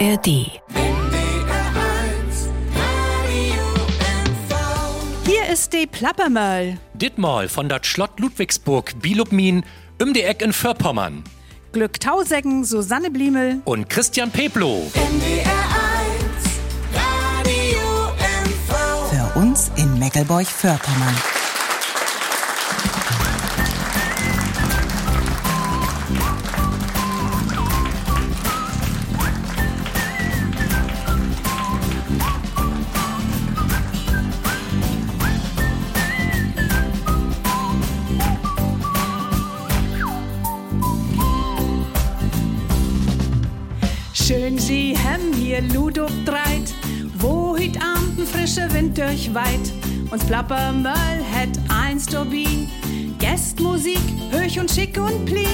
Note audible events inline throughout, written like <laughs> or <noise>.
ARD. Hier ist die Plappermöll. Dittmal von der Schlott Ludwigsburg Bilubmin um die Eck in Förpommern. Glück Tauseggen, Susanne Bliemel. Und Christian Peplo. Für uns in Meckelburg-Vorpommern. Hier Ludo dreit, wo hüt Abend ein frischer Wind durchweit. Uns Plappermöll het eins dobi, Gästmusik, höch und schick und pli.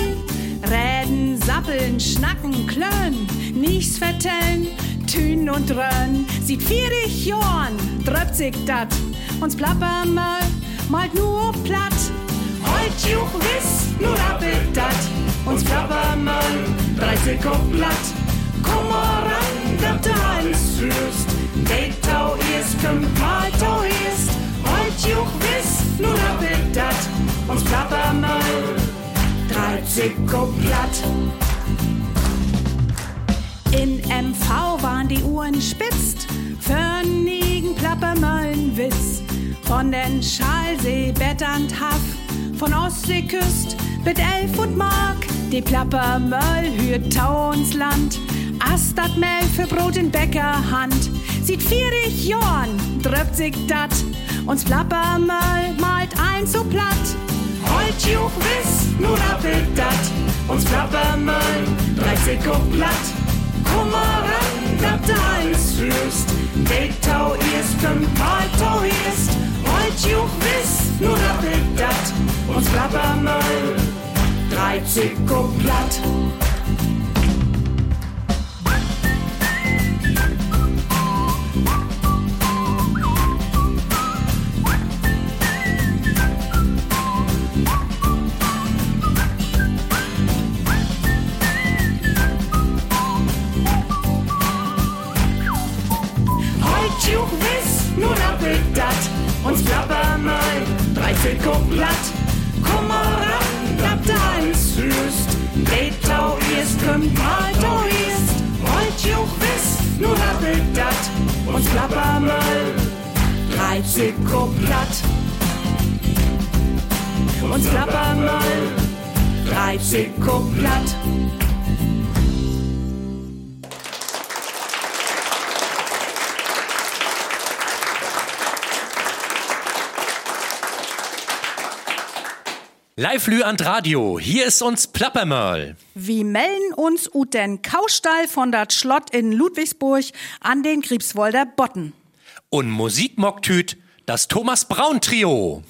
Reden, sappeln, schnacken, klön, nichts vertellen, tün und rön. Sieht vierig Jorn, dröpt sich dat. Uns Plappermöll malt nur platt. Heut juch wiss, nur rappelt dat. Uns Plappermöll, 30 auf platt. Komm mal ran, dat du alles hörst. Datau ist, kommt mal tau ist. Heut juch wiss, nur rappelt dat. Uns Plappermöll, 30 auf platt. In MV waren die Uhren spitzt, für nigen Plappermöllenwitz. Von den Schalsee, Betternd Haff, von Ostseeküst mit Elf und Mark. Die Plappermöll hürt Tau uns Land, Astat Mehl für Brot in Bäckerhand. Sieht vierig Jorn, dröpt sich dat, uns Plappermöll malt ein so platt. Heut juch wiss, nur rappelt dat, uns Plappermöll, 30 auf platt. Ran, dat du alles hörst. Datau ist, kommt mal tau ist. Heut juch wiss, nur rappelt dat, uns Plappermöll, 30 auf platt. 30 auf platt. Komm mal ran, dat du alles hörst. Datau ist, kommt mal tau ist. Heut juch wiss, nur rappelt dat, uns Plappermöll, 30 auf platt. Uns Live Lü an Radio, hier ist uns Plappermöll. Wir melden uns ut den Kaustall von dat Schlott in Ludwigsburg an den Griebswolder Botten. Und Musikmocktüt, das Thomas Braun Trio.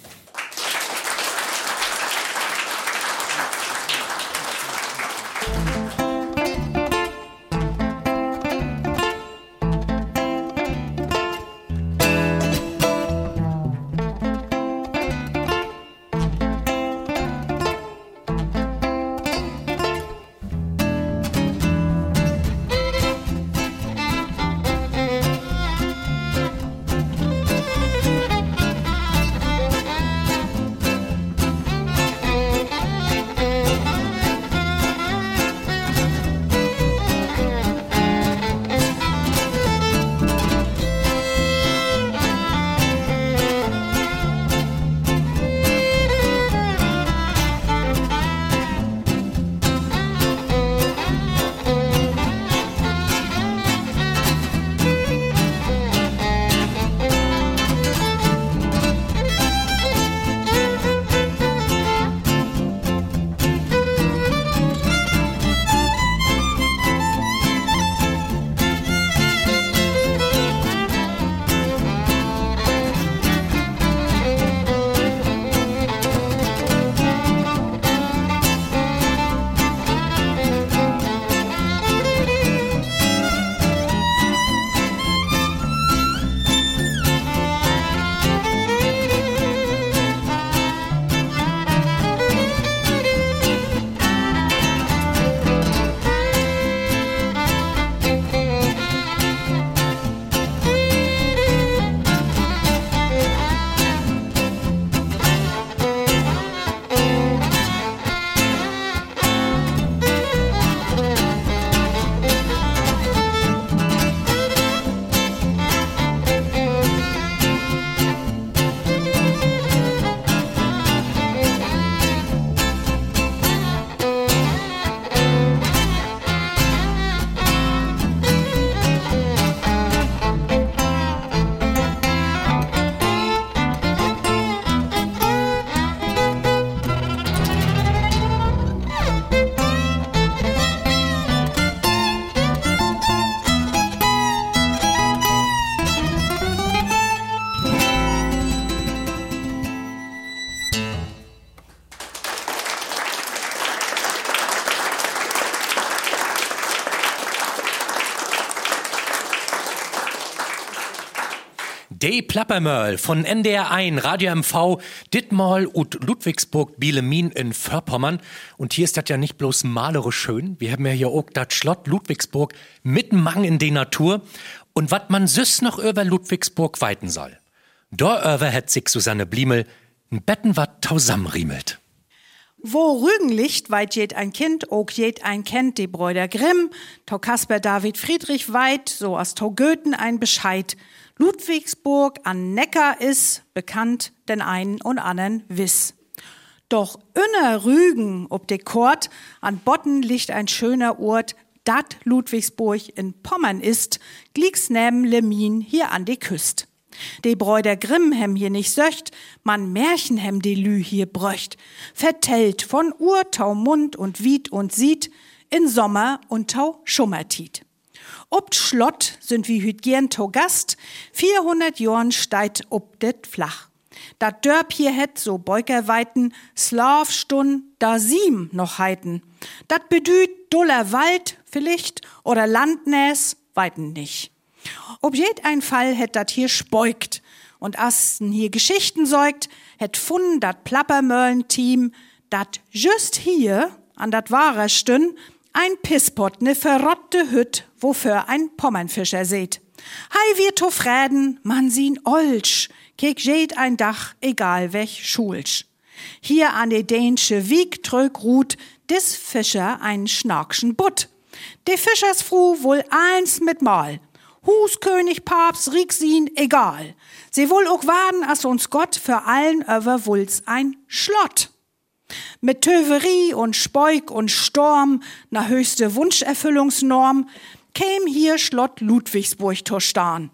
De Plappermöll von NDR 1, Radio MV, Dittmal und Ludwigsburg Bielemin in Vorpommern. Und hier ist das ja nicht bloß malerisch schön. Wir haben ja hier auch das Schlott Ludwigsburg mitten Mang in der Natur. Und wat man süß noch über Ludwigsburg weiten soll. Da über hat sich Susanne Bliemel ein Betten wat tausamriemelt. Wo Rügen liegt, weit jet ein Kind, ook jet ein kennt die Bräuder Grimm, to Kasper David Friedrich weit, so as to Goethen ein Bescheid. Ludwigsburg an Neckar is bekannt, denn einen und anderen wiss. Doch inner Rügen ob de Kort, an Botten liegt ein schöner Ort, dat Ludwigsburg in Pommern ist, glieks neben Lemin hier an die Küst. De Bräuder Grimm hem hier nicht söcht, man Märchen hem de Lü hier bröcht, vertellt von Urtau Mund und Wied und Sieht, in Sommer und Tau Schummertiet. Ob Schlott sind wie gern to Gast, 400 Jorn steit ob det flach. Dat Dörp hier het so beugerweiten, Slavstun da siem noch heiten. Dat bedüht duller Wald vielleicht oder Landnäs weiten nicht. Ob jed ein Fall hätt dat hier speugt und asten hier Geschichten säugt, hätt fun dat Plappermöllen-Team, dat just hier an dat wahrer Stün ein Pisspot, ne verrotte Hütt, wofür ein Pommernfischer seht. Hei wir to Fräden, man sien Olsch, kek jed ein Dach, egal welch Schulsch. Hier an de dänsche Wieg trög ruht, dis Fischer ein schnarkschen Butt. De Fischersfru wohl eins mit Mal, Huskönig, Papst, Rixin, egal. Sie wohl auch waden, as uns Gott für allen över wulz ein Schlott. Mit Töverie und Speuk und Storm, na höchste Wunscherfüllungsnorm, käm hier Schlott Ludwigsburg tostan.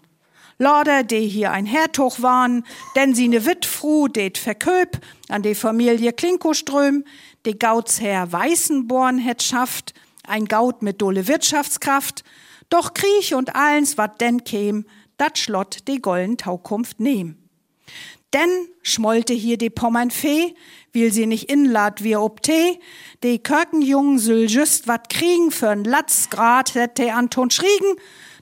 Lauder, de hier ein Hertog waren, denn sie ne Wittfru, det verköp, an de Familie Klinkoström, de Gautsherr Weißenborn het schafft, ein Gaut mit dolle Wirtschaftskraft, doch Kriech und allens, wat denn käm, dat Schlott de gollen Taukunft nehm. Denn schmollte hier die Pommernfee, will sie nicht inlad wie ob Tee, de Körkenjungen süll just wat kriegen für'n Latz grad hätte Anton schriegen,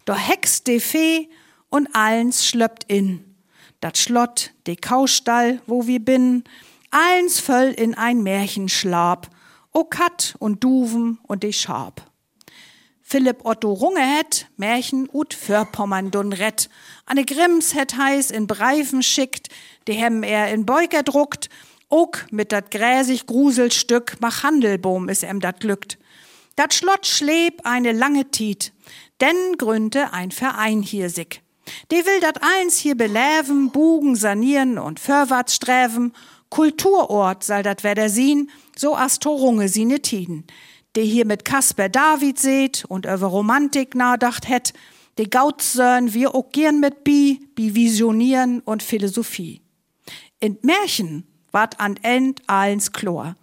doch hex de Fee und allens schlöppt in. Dat Schlott, de Kaustall, wo wir bin, allens föll in ein Märchenschlaf, o Kat und Duven und de Schab. Philipp Otto Runge het, Märchen ut Förpommern dun rett. Anne Grimms het heiß in Breifen schickt, de hem er in Beuker druckt, ook mit dat gräsig Gruselstück mach Handelboom is em dat glückt. Dat Schlott schleb eine lange Tiet, denn gründe ein Verein hier sick. De will dat eins hier beläven, bugen, sanieren und vorwärts sträven. Kulturort soll dat wer sien, so astorunge sine Tiden der hier mit Kasper David seht und über Romantik nachdacht het, de Gautzörn wir auch gern mit bi, bi Visionieren und Philosophie. In Märchen ward an End allens Chlor.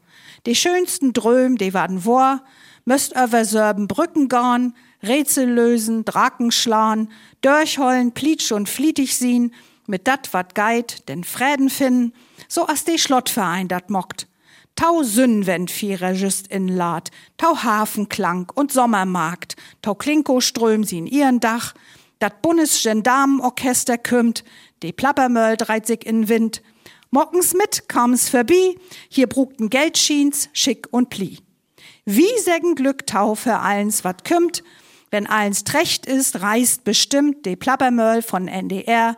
Die schönsten Dröm, die warden vor, müsst über Sörben Brücken gorn, Rätsel lösen, Draken schlagen, durchhollen, plitsch und flietig sien, mit dat wat geit, den Fräden finden, so as de Schlottverein dat mockt. Tau Sünnwendvierer just inlad, tau Hafenklang und Sommermarkt, tau Klinkoström sie in ihren Dach, dat Bundesgendarmenorchester kümmt, de Plappermöll dreit sich in Wind. Mockens mit kam's verbi, hier brugten Geldschiens, schick und pli. Wie sägen Glück tau für allens wat kümmt, wenn allens trecht ist, reist bestimmt de Plappermöll von NDR,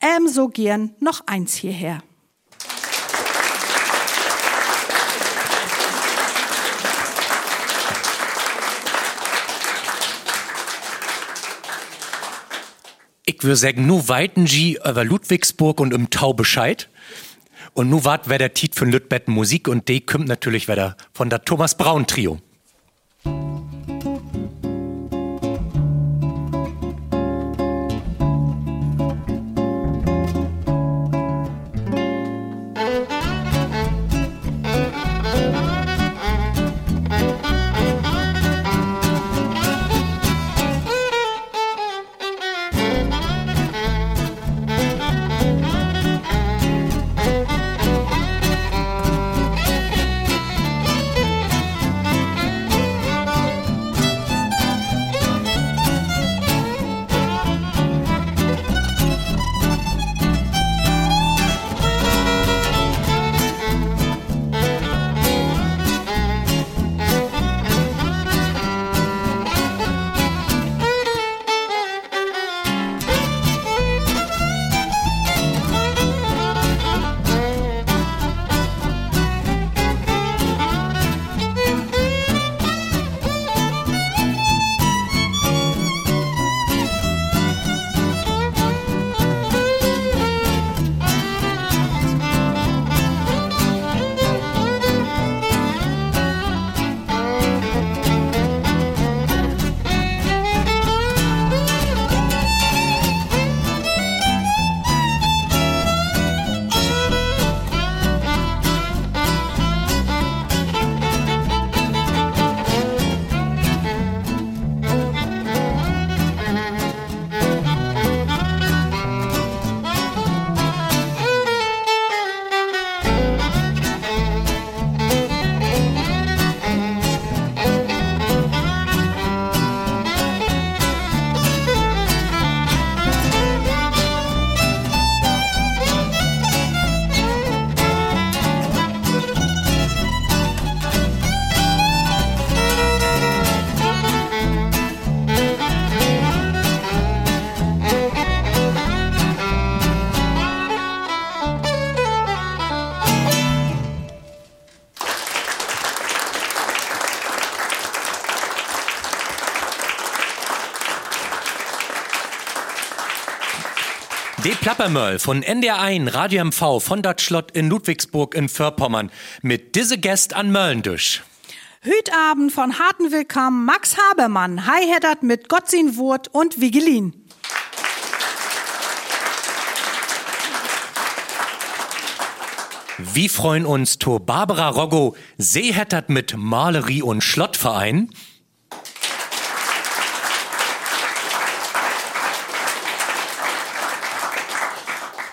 ähm so gern noch eins hierher. Ich würde sagen, nu weiten Sie über Ludwigsburg und im Tau Bescheid. Und nu wart wer der Tiet von Lütbetten Musik und de kommt natürlich wieder von der Thomas Braun Trio. De Plappermöll von NDR1 Radio MV von dat Schlott in Ludwigsburg in Vorpommern mit diese Gäst an Möllendüsch. Hütabend von harten Willkommen Max Habermann, Hi Heddert mit Gottsin Wurt und Vigelin. Wir freuen uns, Tor Barbara Roggo, Seehettert mit Malerie und Schlottverein.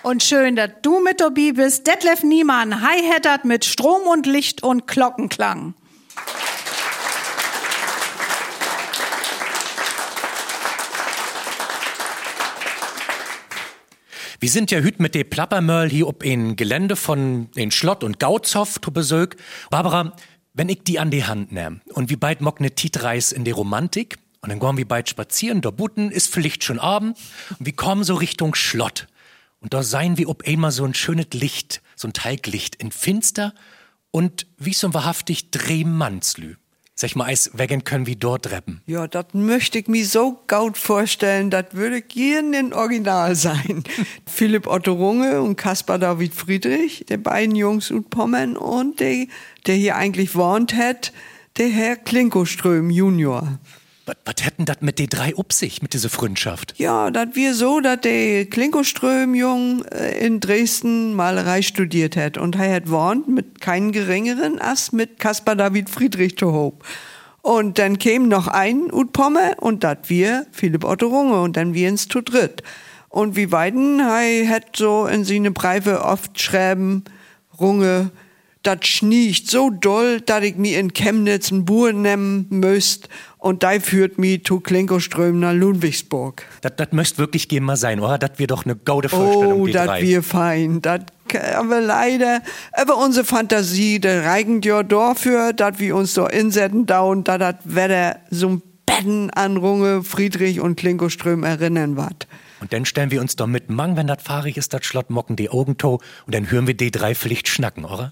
Und schön, dass du mit dabei bist. Detlef Niemann, Hi Heddert mit Strom und Licht und Glockenklang. Wir sind ja hüt mit de Plappermöll hier ob in Gelände von den Schlott und Gautzow zu Besög. Barbara, wenn ich die an die Hand nehm und wie bald mock ne Tietreis in die Romantik und dann gehen wir bald spazieren, da Butten ist vielleicht schon Abend und wir kommen so Richtung Schlott. Und da seien wir ob einmal so ein schönes Licht, so ein Teiglicht in finster und wie so ein wahrhaftig Drehmannslü. Sag mal, als wegen können wir dort reppen. Ja, das möchte ich mir so gut vorstellen, das würde gern in Original sein. <laughs> Philipp Otto Runge und Caspar David Friedrich, die beiden Jungs und Pommern und der, der hier eigentlich wohnt hat, der Herr Klinkoström Junior. Was hätten das mit den drei up sich, mit dieser Freundschaft? Ja, das wir so, dass der Klinkoström Jung äh, in Dresden Malerei studiert hat und er hat wohnt mit keinen geringeren als mit Caspar David Friedrich Tohob. Und dann käme noch ein Ut Pomme und dat wir Philipp Otto Runge und dann wir ins zu dritt. Und wie beiden, hei hat so in seine Briefe oft schreiben, Runge, dat schniecht so doll, dat ich mi in Chemnitz n Buhr nehmen müsst und da führt mi zu Klinkoström nach Ludwigsburg. Das, das müsst wirklich gehen mal sein, oder? Das wir doch eine gaude Vorstellung, Oh, drei. wir fein, dat aber leider, aber unsere Fantasie, der reigen ja dafür, dat wir uns so insetzen da und da dat Wetter so ein Betten an Runge, Friedrich und Klinkoström erinnern wat. Und dann stellen wir uns doch mit Mang, wenn das fahrig ist, das Schlott mocken die Augen to und dann hören wir die drei Pflicht schnacken, oder?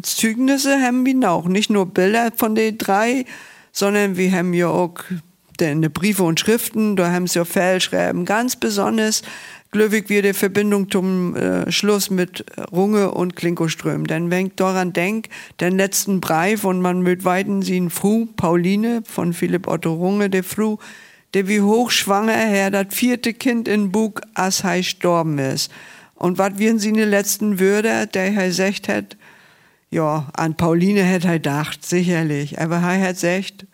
Zeugnisse haben wir auch. Nicht nur Bilder von den drei, sondern wir haben ja auch deine Briefe und Schriften, da haben sie ja Fehlschreiben. Ganz besonders glücklich wir die Verbindung zum äh, Schluss mit Runge und Klinkoström. Denn wenn ich daran denk, den letzten Brief und man mit weiten sie in Fru, Pauline von Philipp Otto Runge, der Fru, der wie hochschwanger her, das vierte Kind in Bug, als er gestorben ist. Und was wir in seine letzten Würde, der er gesagt hat, ja, an Pauline hätte er gedacht, sicherlich. Aber er hat gesagt,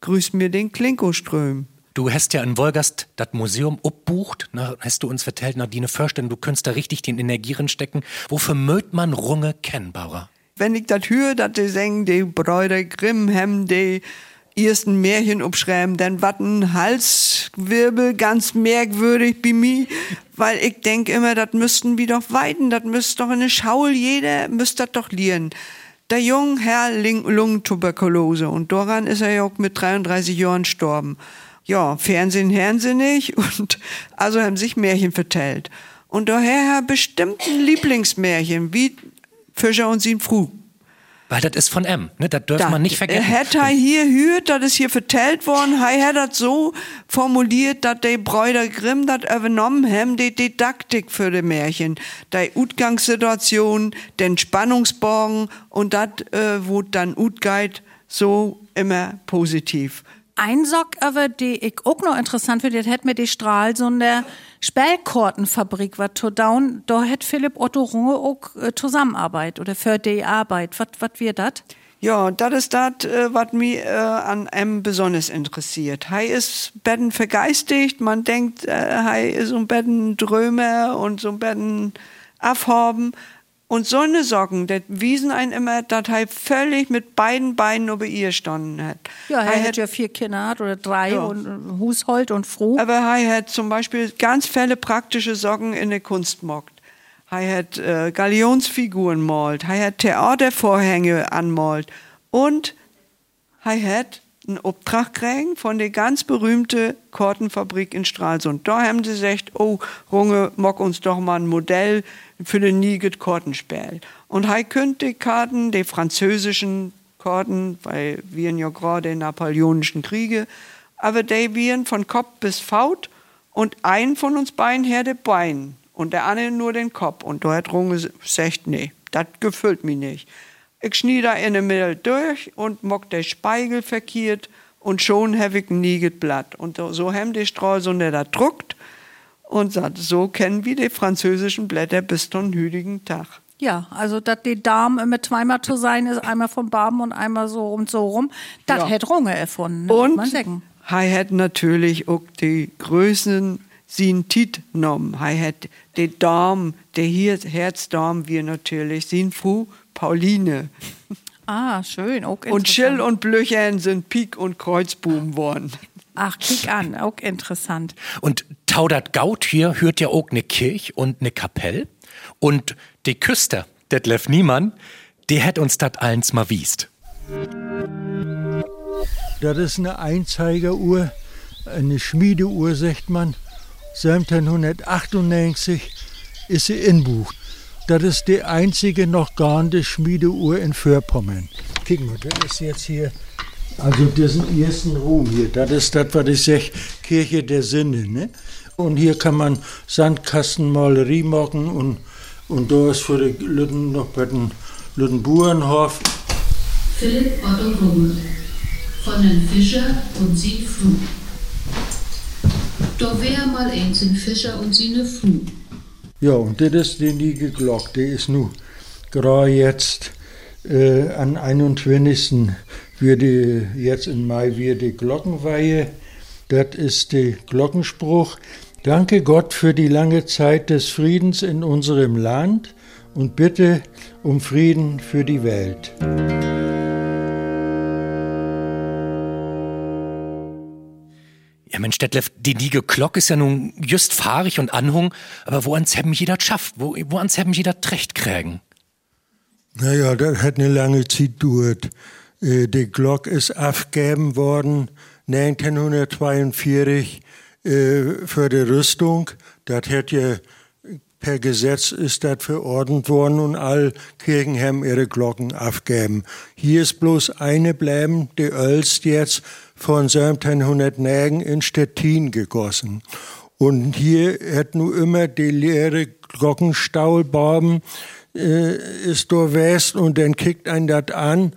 grüß mir den Klinkoström. Du hast ja in Wolgast das Museum abbucht, na, hast du uns vertellt, Nadine Försten, du könntest da richtig den Energieren stecken. Wofür mögt man Runge kennbarer? Wenn ich das höre, dass die sagen, die Brüder Grimm haben die ersten Märchen abschreiben, dann wat ein Halswirbel ganz merkwürdig bei mir, weil ich denk immer, das müssten wir doch weiten, das müsste doch in der Schaul jeder, müsste das doch lernen. Der junge Herr Lungentuberkulose und daran ist er ja auch mit 33 Jahren gestorben. Ja, Fernsehen nicht <laughs> und also haben sich Märchen vertellt. Und daher bestimmt ein Lieblingsmärchen, wie Fischer und sie Fruh. Weil das ist von M, ne? Das dürfen man nicht vergessen. Hätte er hier hört, das ist hier vertellt worden, er hat das so formuliert, dass die Brüder Grimm das übernommen haben, die Didaktik für die Märchen, die Utgangssituation, den Spannungsbogen und das, äh, wo dann Utgeht, so immer positiv. Ein Sock, aber die ich auch noch interessant finde, das hat mir die Stralsunder Spellkortenfabrik, was to down, da hat Philipp Otto Runge auch äh, Zusammenarbeit oder für die Arbeit. Was, was wir das? Ja, das ist das, äh, was mich äh, an M besonders interessiert. Hij ist betten vergeistigt, man denkt, äh, hij ist so ein betten Drömer und so betten Afhaben. Und so eine Socken, das wiesen einen immer, dass er völlig mit beiden Beinen über ihr standen hat. Ja, er Hij hat ja vier Kinder hat oder drei Ja. und äh, Hushold und Froh. Aber er hat zum Beispiel ganz viele praktische Socken in der Kunst mockt. Er hat äh, Galionsfiguren malt, er hat Theatervorhänge anmalt und er hat einen Auftrag gekriegt von der ganz berühmten Kortenfabrik in Stralsund. Da haben sie gesagt, oh, Runge, mock uns doch mal ein Modell für den Niget Kortenspiel. Und er könnte die Karten, die französischen Karten, weil wir ja gerade in napoleonischen Kriege, aber die wären von Kopf bis Faut und ein von uns beiden her der Bein. und der andere nur den Kopf. Und da hat Runge gesagt, nee, das gefällt mir nicht. Ich schnieder in der Mitte durch und mock der Spiegel verkehrt und schon habe ich ein Niegetblatt. Und so haben die der da druckt und sagt, so kennen wir die französischen Blätter bis zum hütigen Tag. Ja, also dass die Darm immer zweimal zu sein ist, einmal vom Baben und einmal so und so rum, das ja. hätte Runge erfunden. Und er hat natürlich auch die Größen sin Tit genommen. Er hat den Darm, der Herzdarm, wir natürlich, sin Fu Pauline. Ah, schön. Auch und Schill und Blöchern sind Pik und Kreuzbuben worden. Ach, kick an, auch interessant. Und Taudert Gaut hier hört ja auch ne Kirche und ne Kapelle. Und die Küster, Detlef Niemann, die hätt uns dat eins mal wiest. Das ist eine Einzeigeruhr, eine Schmiedeuhr, sagt man. 1798 ist sie in Buch. Das ist die einzige noch garnde Schmiedeuhr in Vorpommern. Guck mal, das ist jetzt hier, also diesen ersten Ruhm hier, das ist das, was ich sage, Kirche der Sinne. Ne? Und hier kann man Sandkastenmalerie machen und und da ist für die Lütten noch bei den Lütten Burenhof. Philipp Otto Rummel von den Fischer und sie Fru. Da wär mal eins ein Fischer und sie ne Fru. Ja, und das ist die nie geglockt. Die ist nu gerade jetzt äh, an 21. wird die, jetzt im Mai wird die Glockenweihe. Das ist der Glockenspruch. Danke Gott für die lange Zeit des Friedens in unserem Land und bitte um Frieden für die Welt. Ja, Mensch, Detlef, die Liege Glock ist ja nun just fahrig und anhung, aber wo ans haben jeder schafft, wo, wo ans haben jeder Trecht kriegen? Naja, das hat eine lange Zeit gedauert. Äh, die Glock ist aufgegeben worden 1942 äh, für die Rüstung. Das hat ja per Gesetz ist das verordnet worden und all Kirchen haben ihre Glocken aufgegeben. Hier ist bloß eine bleiben, die Ölst jetzt von 1709 in Stettin gegossen. Und hier hat nun immer die leere Glockenstaulbaum äh, ist da west und dann kickt ein das an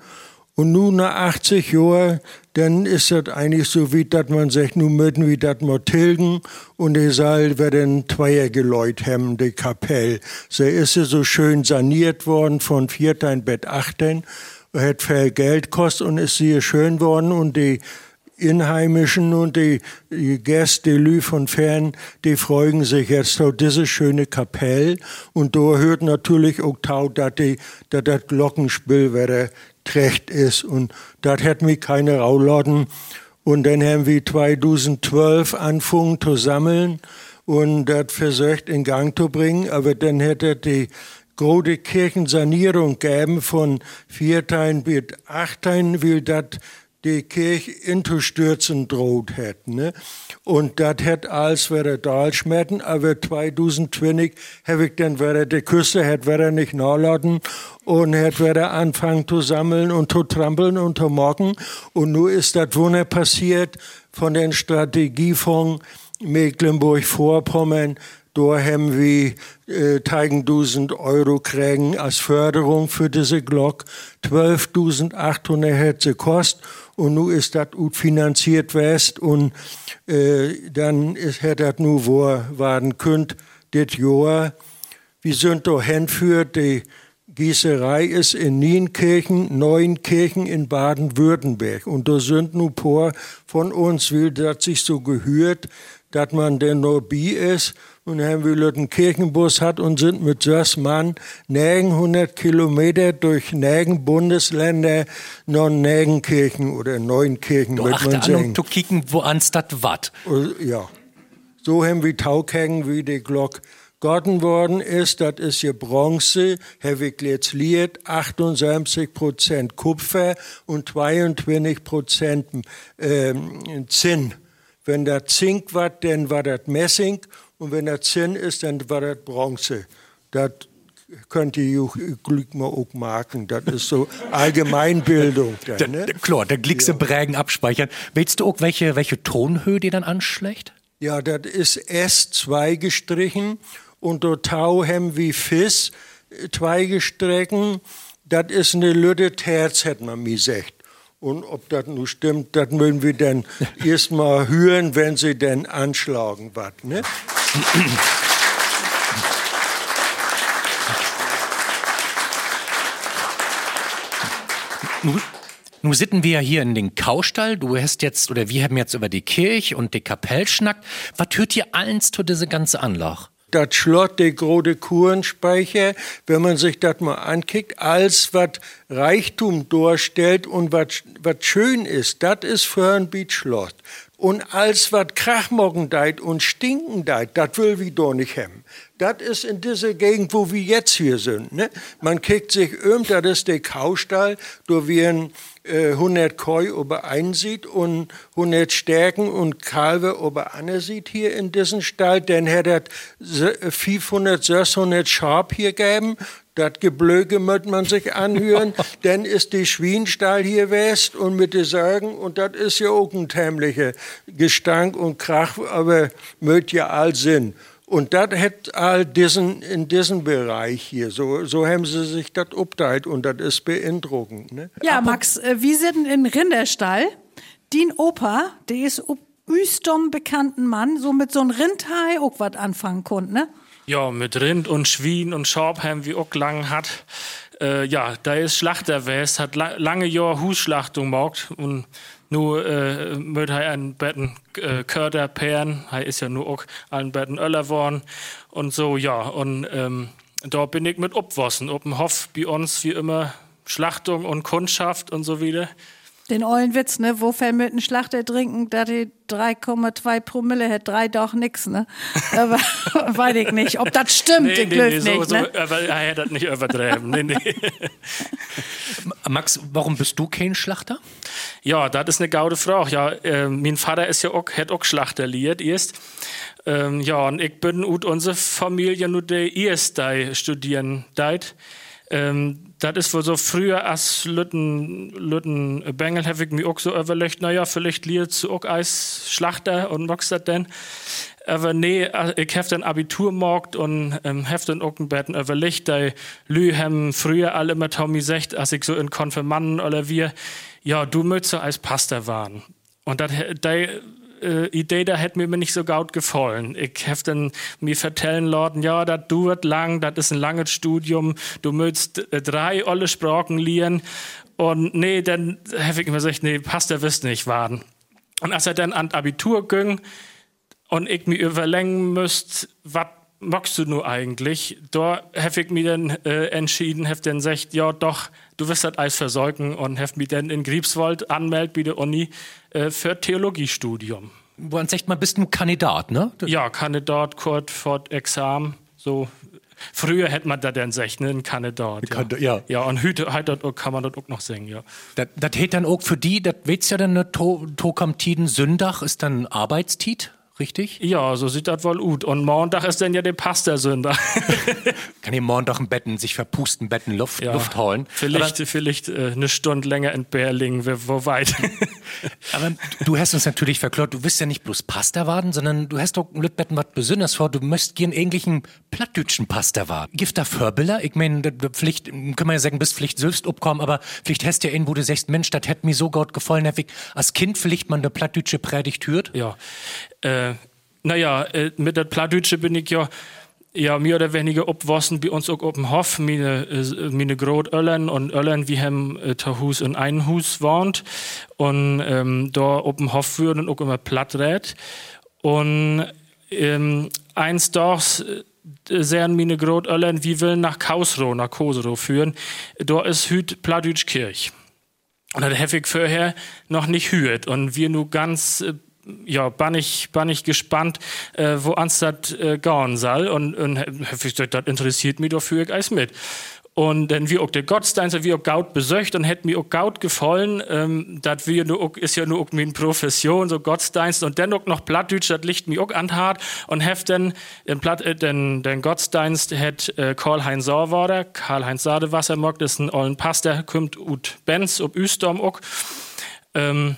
und nun nach 80 Jahren, dann ist das eigentlich so wie, dass man sagt, nun möchten wir das mal tilgen und die Saal werden zweier geläut haben, die Kapelle. So ist sie so schön saniert worden von vierten Bett achten, hat viel Geld gekostet und ist sehr schön worden und die Inheimischen und die, die Gäste, die Lü von fern, die freuen sich jetzt auf diese schöne Kapelle. Und da hört natürlich auch tau, dass das Glockenspiel wäre trägt ist. Und das hat mich keine Rauladen. Und dann haben wir 2012 angefangen zu sammeln und das versucht in Gang zu bringen. Aber dann hätte die große Kirchensanierung gegeben von vier Teilen bis acht Teilen, weil das die Kirche intustürzen droht hätten. Ne? Und das hätte alles wäre da schmetten, aber 2020 habe ich dann wäre die Küste hätte wäre nicht nachladen und hätte wäre anfangen zu sammeln und zu trampeln und zu morgen. Und nur ist das Wunder passiert von den Strategiefonds Mecklenburg-Vorpommern, da haben wir äh, 1000 Euro kriegen als Förderung für diese Glock. 12.800 hätte sie kostet und nun ist das gut finanziert west und äh, dann hätte das nur wo werden könnt, das Jahr. Wir sind da hinführt, die Gießerei ist in Nienkirchen, Neuenkirchen in Baden-Württemberg. Und da sind nur paar von uns, wie das sich so gehört, dass man denn nur bi ist und haben wir einen Kirchenbus hat und sind mit sechs Mann 900 Kilometer durch negen Bundesländer noch negen Kirchen oder neun Kirchen, wird man sagen. zu kicken, wo ans dat wat. Ja. So haben wir Taukängen, wie die Glock Gotten worden ist, das ist hier Bronze, jetzt liert, 78 Prozent Kupfer und 22 Prozent ähm, Zinn. Wenn das Zink war, dann war das Messing und wenn das Zinn ist, dann war das Bronze. Das könnt ihr Glück mal auch merken. Das ist so Allgemeinbildung. <laughs> Dann, ne? Klar, der Glickse ja. Prägen abspeichern. Willst du auch welche, welche Tonhöhe die dann anschlägt? Ja, das ist S2 gestrichen und dort Tau haben wie Fiss, zwei gestrecken. Das ist eine Lütte Terz, hat man mir gesagt. Und ob das nun stimmt, das mögen wir dann <laughs> erstmal hören, wenn sie denn anschlagen, was, ne? Nun, nun sitten wir ja hier in den Kaustall. Du hast jetzt, oder wir haben jetzt über die Kirche und die Kapelle schnackt. Was hört ihr eins zu diese ganze Anlage? Das Schlott, der große Kurenspeicher, wenn man sich das mal ankickt, als was Reichtum darstellt und was schön ist, das ist für ein Beachschlott. Und als was Krachmoggen deit und Stinken deit, das will wir doch nicht haben. Das ist in dieser Gegend, wo wir jetzt hier sind. Ne? Man kickt sich um, das ist der Kaustall, da werden äh, 100 Koi über einen sieht und 100 Stärken und Kalve über andere sieht hier in diesem Stall. Dann hat er 500, 600 Schab hier gegeben. Das Geblöge möchte man sich anhören. <laughs> Dann ist die Schwienstall hier west und mit den Sagen. Und das ist ja auch ein tämlicher Gestank und Krach, aber möcht ja all Sinn. Und das hat all diesen, in diesem Bereich hier, so, so haben sie sich das upteilt und das ist beeindruckend. Ne? Ja, Max, äh, wir sind in Rinderstall. Din Opa, der ist üstom bekannten Mann, so mit so einem Rindhai auch was anfangen konnte, ne? Ja, mit Rind und Schwien und Schorb haben wir auch lang hat. Äh, ja, da ist Schlachter west, hat la lange Jahr Husschlachtung gemacht und nur äh, mit er ein Betten äh, Körder Pern, er ist ja nur auch ein Betten Öller worden und so, ja. Und ähm, da bin ich mit obwossen, ob dem Hof bei uns wie immer Schlachtung und Kundschaft und so wieder. Den ollen Witz, ne? Wo mit einem Schlachter trinken, da die 3,2 Promille hat, drei doch nix, ne? <laughs> Aber <laughs> weiß ich nicht, ob das stimmt, nee, ich nee, nee, nee, so, nicht, so, ne? aber er hat das nicht übertreiben. nee, nee. <laughs> Max, warum bist du kein Schlachter? Ja, das ist eine gaude Frage. Ja, äh, mein Vater ist ja auch, hat auch Schlachter liert erst. Ähm, ja, und ich bin und unsere Familie nur der erste studieren deit. Ähm, das ist wohl so früher als Lütten, Lütten Bengel habe ich mir auch so überlegt, naja, vielleicht liert zu auch als Schlachter und magst das denn. Aber nee, äh, ich habe dann Abitur gemacht und ähm, habe dann auch ein bisschen überlegt, da Lü haben früher alle immer Tommy gesagt, als ich so in Konfirmanden oder wir, ja, du möchtest so als Pastor waren. Und das, da äh, Idee, da hätte mir nicht so gut gefallen. Ich habe dann mir vertellen lassen, ja, das dauert lang, das ist ein langes Studium, du möchtest äh, drei olle Sprachen lernen. Und nee, dann habe ich immer gesagt, nee, passt der wirst nicht warten. Und als er dann an Abitur ging und ich mir überlegen müsste, was magst du nur eigentlich? Da habe ich mir dann äh, entschieden, habe dann gesagt, ja doch, du wirst das alles versorgen und habe mich dann in Griebswald anmeldet bei der Uni äh, für Theologiestudium. Wo man sagt, man bist ein Kandidat, ne? Ja, Kandidat, kurz vor Examen, so. Früher hätte man da dann gesagt, ne, ein Kandidat. Ja. ja. ja, und heute, heute kann man das auch noch singen, ja. Das, das hätte dann auch für die, das weht's ja dann, ne, to, to Tiden Sündach ist dann Arbeitstiet? Richtig? Ja, so sieht das wohl gut. Und Montag ist dann ja der Pasta-Sünder. <laughs> Kann ich Montag im Betten, sich verpusten, Betten Luft, ja, Luft holen. Vielleicht, aber, vielleicht äh, eine Stunde länger in Berlin, wo weit. <laughs> aber du hast uns natürlich verklort, du bist ja nicht bloß Pasta-Waden, sondern du hast doch mit Betten was Besonderes vor. Du möchtest gern irgendeinen plattdütschen Pasta-Waden. Gibt da Förbilder? Ich meine, Pflicht, können wir ja sagen, bist Pflicht selbst abkommen, aber vielleicht hast du ja irgendwo, du sagst, Mensch, das hätte mir so gut gefallen, als Kind vielleicht man eine plattdütsche Predigt hört. Ja. Äh, naja, äh, mit der Plattdeutsche bin ich ja ja, mehr oder weniger obwossen bei uns auch auf dem Hof, meine, äh, meine Großöllern und Öllern, wir haben äh, Hus in einem wohnt. Und ähm, da auf dem Hof würden auch immer Platträt und ähm, eins doch äh, sehen meine Großöllern, wir wollen nach Kausrow, nach Kosero führen, da ist hüt Plattdeutsch Kirch. Und das habe ich vorher noch nicht hört und wir nur ganz äh, ja, bin ich, bin ich gespannt, äh, wo ans das äh, gehen soll. Und, und das interessiert mich dafür ich alles mit. Und dann wie auch der Gottesdienst, wie auch Gaut besöcht und hätte mir auch Gaut gefallen, ähm, das wir nur ist ja nur auch meine Profession, so Gottesdienst und dann noch Plattdeutsch, das liegt mir auch an hart und heft dann den, Platt, äh, den, den Gottesdienst hat äh, Karl-Heinz Sauerwader, Karl-Heinz Sadewasser, das ist ein ollen Pastor, kommt ut Benz, ob Üstorm auch. Ähm,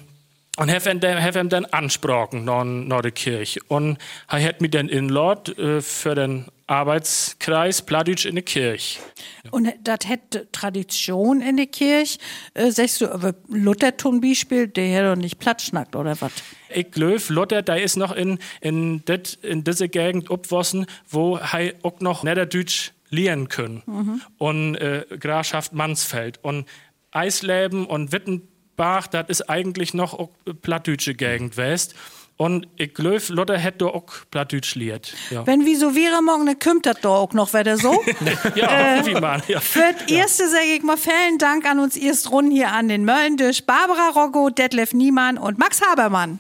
und habe ihm, dann- hab dann ansprochen nach, nach der Kirche. Und er hat mich dann inlaut äh, für den Arbeitskreis Pladütsch in der Kirche. Und das hätte Tradition in der Kirche. Äh, sagst du, aber Luther zum Beispiel, der hätte doch nicht Platz schnackt oder was? Ich glaube, Luther, der ist noch in, in, dit, in diese Gegend abgewassen, wo er auch noch Niederdeutsch lernen können. Und äh, Grafschaft Mansfeld. Und Eisleben und Wittenbach, das ist eigentlich noch plattdeutsche Gegend West. Und ich glaube, Luther hätte auch plattdeutsch lehrt. Ja, Wenn wie so wäre morgen, dann kümmt das doch auch noch wieder so. <laughs> ja <laughs> wie man. Ja. Für das erste sage ich mal vielen Dank an uns erst Runden hier an den Möllen durch Barbara Roggo, Detlef Niemann und Max Habermann.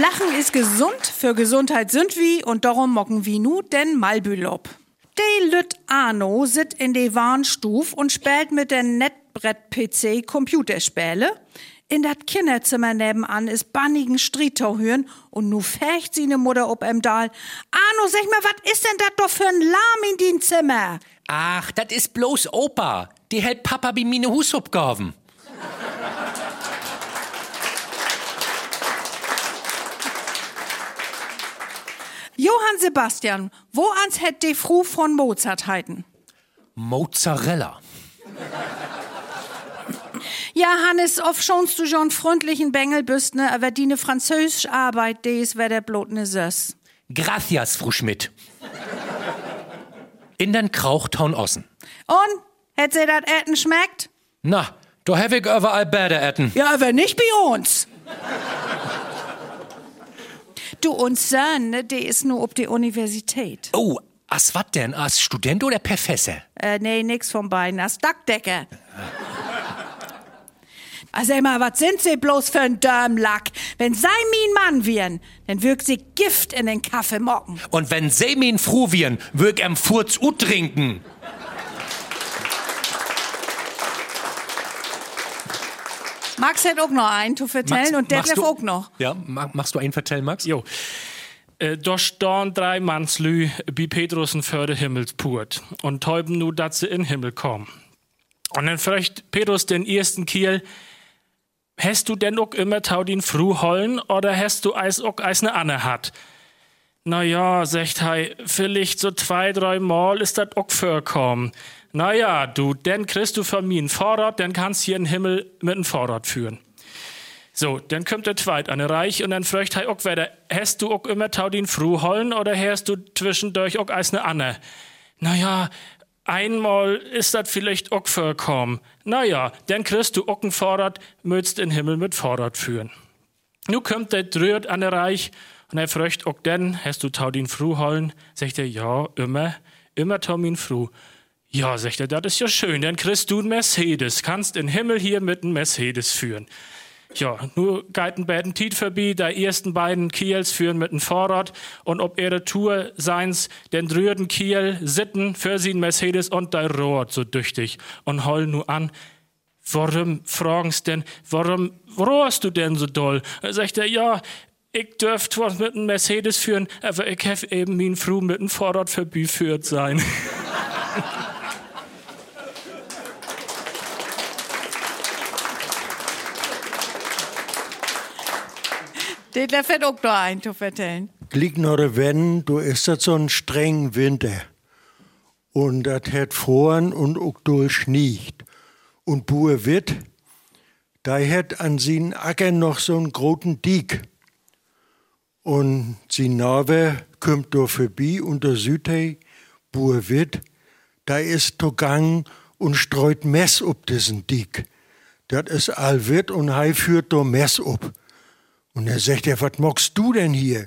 Lachen ist gesund, für Gesundheit sind wir und darum mocken wir nu den Malbülob. De Lüt Arno sit in de Warnstuf und spielt mit der Netbrett-PC Computerspiele. In dat Kinderzimmer nebenan ist bannigen Strietau hören und nu fecht sie ne Mutter ob em Dahl. Arno, sag mal, wat ist denn dat doch für ein Lahm in din Zimmer? Ach, das ist bloß Opa. Die hält Papa bei mine Husabgaben. Johann Sebastian, wo ans hätt die Fru von Mozart heiten? Mozzarella. Ja, Hannes, oft schonst du schon freundlichen Bengel bist, ne, aber die ne französisch Arbeit, des wär der blot ne Söss. Gracias, Frau Schmidt. In den Krauchtown Ossen. Und? Hätt sie dat Etten schmeckt? Na, da hab ich überall Bäder etten. Ja, aber nicht bei uns. Du, uns Söhn, ne, der ist nur ob die Universität. Oh, as wat denn? As Student oder Professor? Äh, nee, nix von beiden, als Dackdecker. Also immer, was sind sie bloß für ein Dörmlack? Wenn sei mein Mann wären, dann wirkt sie Gift in den Kaffee mocken. Und wenn sie min froh wären, würg em Furz ut trinken. Max hat auch noch einen zu vertellen und Detlef du- auch noch. Ja, ma- machst du einen vertellen, Max? Jo. Äh, da stehen drei Mannslü bi Petrus in Förde Himmelspurt und täuben nu, dat sie in Himmel kommen. Und dann fragt Petrus den ersten Kiel, hast du denn auch immer taudin Fru hollen oder hast du eis auch eis ne Anne hat? Na ja, sagt hei, vielleicht so zwei, drei Mal ist dat auch vorkommen. Na ja, du, denn kriegst du von mir ein Vorrat, dann kannst hier in den Himmel mit einem Vorrat führen. So, dann kommt der zweit an Reich und dann fragt hei auch wieder, hast du auch immer taudin Fru hollen oder hast du zwischendurch auch eis ne Anne? Naja, einmal ist das vielleicht auch vorkommen. Naja, dann kriegst du auch ein Vorrat, möchtest in den Himmel mit Vorrat führen. Nu kommt der Drürt an der Reich und er fragt auch denn, hast du taudin Fru hollen? Sagt er, ja, immer, immer taumin Fru. Ja, sagt er, das ist ja schön, dann kriegst du ein Mercedes, kannst in Himmel hier mit einem Mercedes führen. Ja, nur geiten beiden Tiet vorbei, da ersten beiden Kiels führen mit einem Vorrat und ob ihre Tour seins, den drüden Kiel sitten für sie ein Mercedes und der rohrt so düchtig und heul nu an. Warum fragen's denn, warum rohrst du denn so doll? Da sagt er, ja, ich dürft was mit einem Mercedes führen, aber ich hef eben min Fru mit einem Vorrat verbüführt sein. <laughs> Detlef hat auch noch einen zu vertellen. Liegt noch wenn, du ist das so ein streng Winter. Und das hat vorn und auch durchschniegt. Und Bue wird, da hat an sin Acker noch so einen großen Diek. Und sin Nave kommt da vorbei und der Südhei, Bue wird, da ist to gang und streut Mess ob diesen Diek. Das ist all wird und hei führt do Mess ob. Und er sagt er, was magst du denn hier?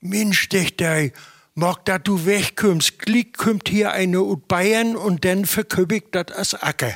Mensch, dech dei, mag dat du wegkommst, glick kommt hier eine ut Bayern und dann verköbigt dat as Acker.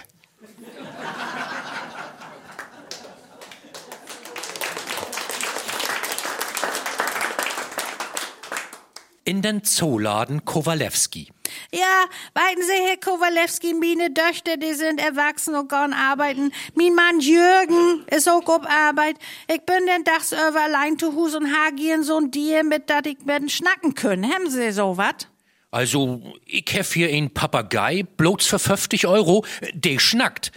In den Zooladen Kowalewski. Ja, weiten Sie, Herr Kowalewski, meine Töchter, die sind erwachsen und gehen arbeiten. Mein Mann Jürgen ist auch auf Arbeit. Ich bin den Dags über allein zu Hus und hagieren so ein Dier, mit dat ich mit schnacken können. Haben Sie so wat? Also, ich hef hier einen Papagei, bloß für 50 Euro, der schnackt.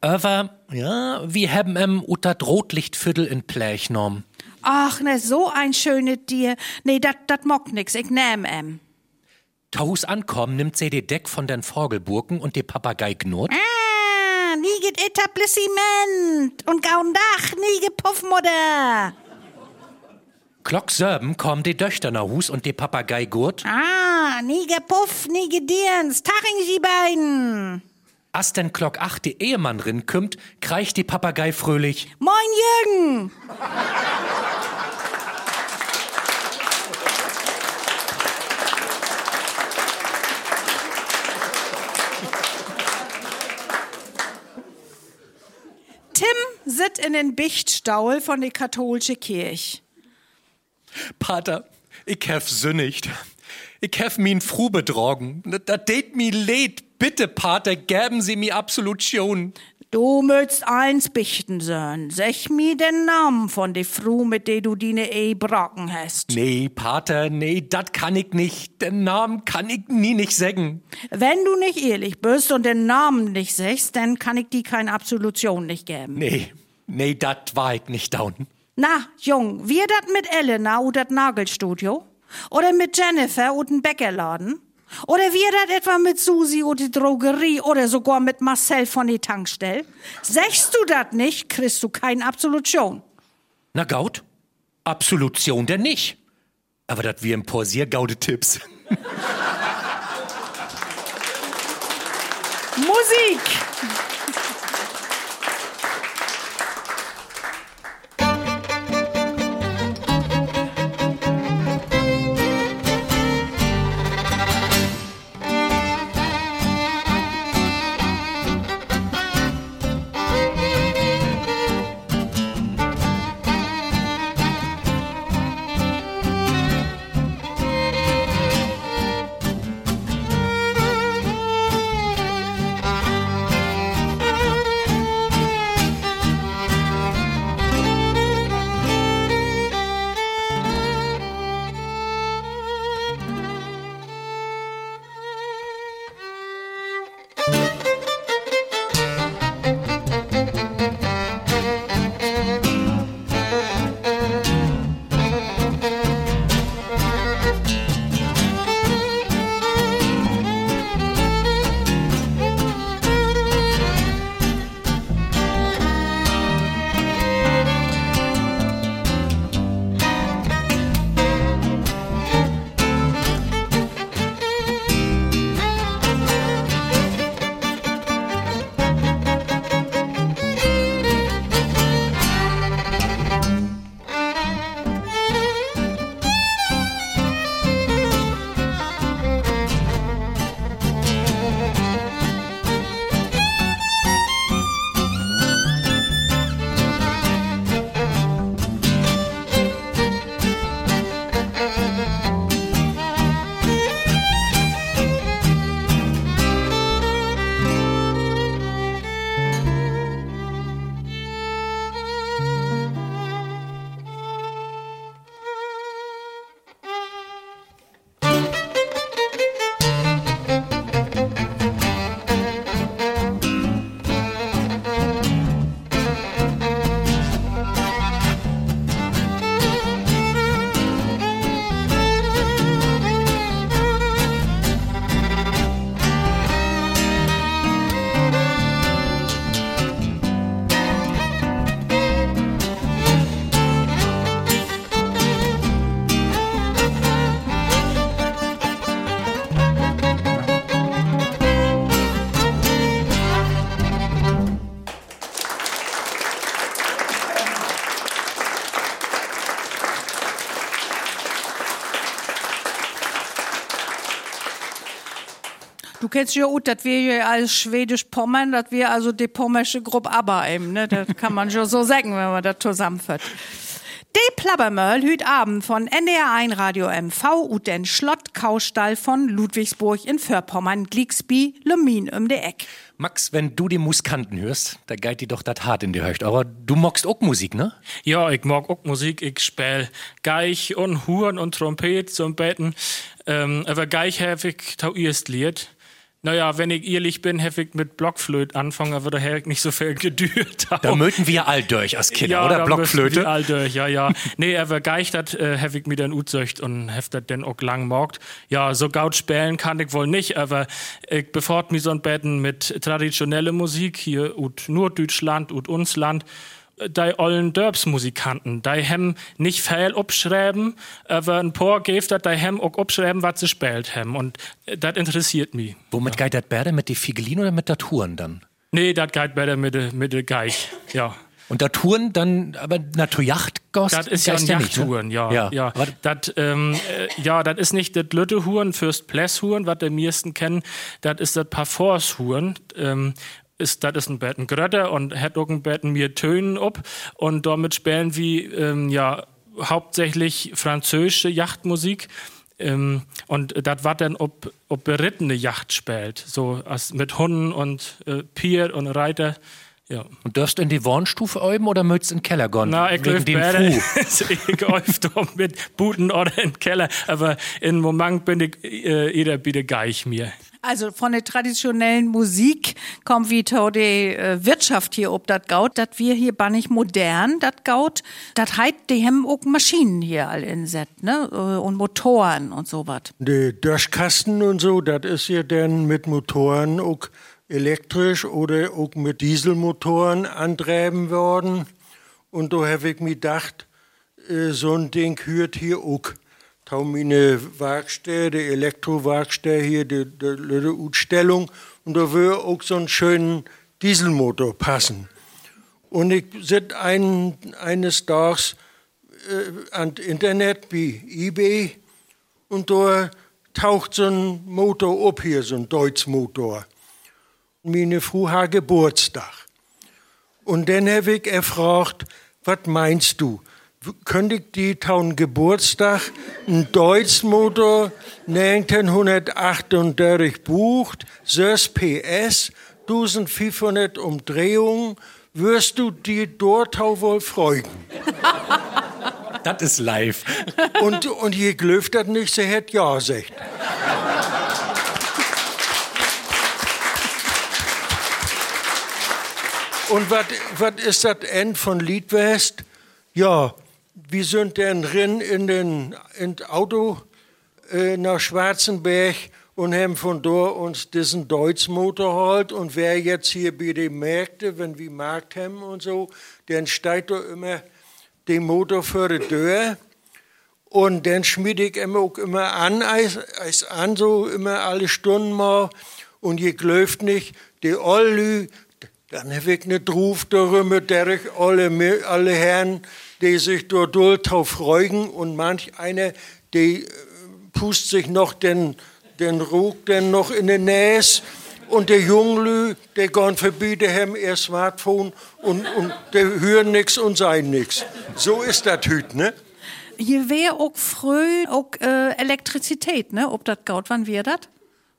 Aber, ja, wir haben em ut dat Rotlichtviertel in Plech genommen. Ach, ne, so ein schönes Tier. Nee, dat, dat mockt nix. Ich nehm em. Taus ankommen, nimmt sie die Deck von den Vogelburken und die Papagei knurrt. Ah, nie geht Etablissement. Und gaun Dach, nie geht Puffmutter. Klock Sörben kommen die Töchter nach Hus und die Papagei gurt. Ah, nie geht Puff, nie geht Dirns. Taching sie beiden. As denn Klock 8 die Ehemann rin kümmt, kreicht die Papagei fröhlich. Moin, Jürgen. Tim sit in den Bichtstaul von der katholischen Kirche. Pater, ich hef sünnigt. Ich hef min Fru betrogen. Da tät mi leid. Bitte, Pater, gäben Sie mi Absolution. Du möchtest eins bichten sollen. Sag mir den Namen von der Frau, mit der du deine Ehe brocken hast. Nee, Pater, nee, dat kann ich nicht. Den Namen kann ich nie nicht sagen. Wenn du nicht ehrlich bist und den Namen nicht sagst, dann kann ich dir keine Absolution nicht geben. Nee, nee, dat war ich nicht down. Na, Jung, wir dat mit Elena und dat Nagelstudio? Oder mit Jennifer und den Bäckerladen? Oder wir dat etwa mit Susi und die Drogerie oder sogar mit Marcel von die Tankstelle? Sechst du dat nicht, kriegst du keine Absolution. Na Gaut, Absolution denn nicht. Aber dat wir im Pausier gaude Tipps. Musik! Kennst ja auch, dass wir hier als Schwedisch-Pommern, dass wir also die pommersche Gruppe aber eben, ne? Das kann man schon so sagen, wenn man das zusammenführt. Die Plabbermöll hüt Abend von NDR1 Radio MV und den Schlottkaustall von Ludwigsburg in Förpommern, Glicksby, Lumin um de Eck. Max, wenn du die Muskanten hörst, da geht die doch dat hart in die Höcht. Aber du magst auch Musik, ne? Ja, ich mag auch Musik. Ich spiel Geich und Huren und Trompet zum Betten. Ähm, aber Geich habe ich tau erst Lied. Naja, wenn ich ehrlich bin, habe ich mit Blockflöte anfangen, aber da hätte ich nicht so viel <laughs> gedürt. Da möten wir all durch als Kinder, ja, oder? da Blockflöte. Wir all durch, ja, ja. <laughs> nee, aber geistert äh, habe ich mir dann utzeugt und das dann auch lang morgt. Ja, so gaut spielen kann ich wohl nicht, aber ich befort mich so ein Betten mit traditionelle Musik hier ut Norddeutschland, ut uns Land die ollen Dörbs-Musikanten, die hem nicht viel abschreiben, aber ein paar gibt dat die hem auch abschreiben, was sie spielt hem. Und das interessiert mich. Womit geht das besser? Mit den Figelin oder mit der Touren dann? Nee, das geht besser mit der mit de Geich, ja. Und der Touren dann, aber Naturjachtgost? Das ist ja ein Jachttouren, ja. Ja. ja. Das ähm, äh, ja, das ist nicht das Lüttehuren, First Place Huren, was die meisten kennen. Das ist das Parforce Huren. Ähm, ist, das ist ein Betten Grötter und hat auch ein Betten mir Tönen ob und damit spielen wir ähm, ja hauptsächlich französische Yachtmusik. Ähm, und das war dann, ob, ob berittene Yacht spielt, so als mit Hunden und äh, Pier und Reiter. Ja. Und dürfst du in die Wohnstufe oben oder möchtest in den Keller gehen? Na, ich läuft beide. Fu. ich läuft mit Buten oder im Keller. Aber im Moment bin ich äh, jeder bitte geich mir. Also von der traditionellen Musik kommt wie die äh, Wirtschaft hier ob dat gaut, dat wir hier bannig modern dat gaut, dat heit die hem auch Maschinen hier all in set, ne? Äh, Und Motoren und so wat. Die Dörschkasten und so, das ist ja dann mit Motoren auch elektrisch oder auch mit Dieselmotoren antreiben worden. Und da habe ich mir gedacht, äh, so ein Ding hört hier auch. Tau meine Werkstätte, die Elektrowerkstätte hier, die, die, die Ausstellung. Und da würde auch so einen schönen Dieselmotor passen. Und ich sitze ein, eines Tages äh, an Internet wie eBay und da taucht so ein Motor ab hier, so ein Deutschmotor. Meine Frau hat Geburtstag. Und dann habe ich gefragt, was meinst du? Ich die taun Geburtstag ein Deutschmotor 1938 bucht, 6 PS, 1500 Umdrehungen, wirst du die dort auch wohl freuen. <laughs> Das ist live. Und, und je glöft das nicht, sie hätt ja gesagt. Und was ist das End von Liedwest? Ja, wir sind dann drin in den in Auto äh, nach Schwarzenberg und haben von dort uns diesen Deutschmotor geholt. Und wer jetzt hier bei den Märkten, wenn wir Markt haben und so, dann steigt da immer den Motor vor der Tür. Und dann schmiede ich immer auch immer an, als, als an, so immer alle Stunden mal. Und je glöft nicht, die Ollü, dann habe ich nicht Ruf darüber, der ich alle, alle Herren, die sich dort drauf freuen und manch einer, die äh, pust sich noch den, den Rug denn noch in den Näs und der Junglü, der gehen verbieten haben ihr Smartphone und, und der hören nix und sein nix. So ist das Hüt, ne? Hier wäre auch früh auch äh, Elektrizität, ne? Ob dat gaut, wann wir dat?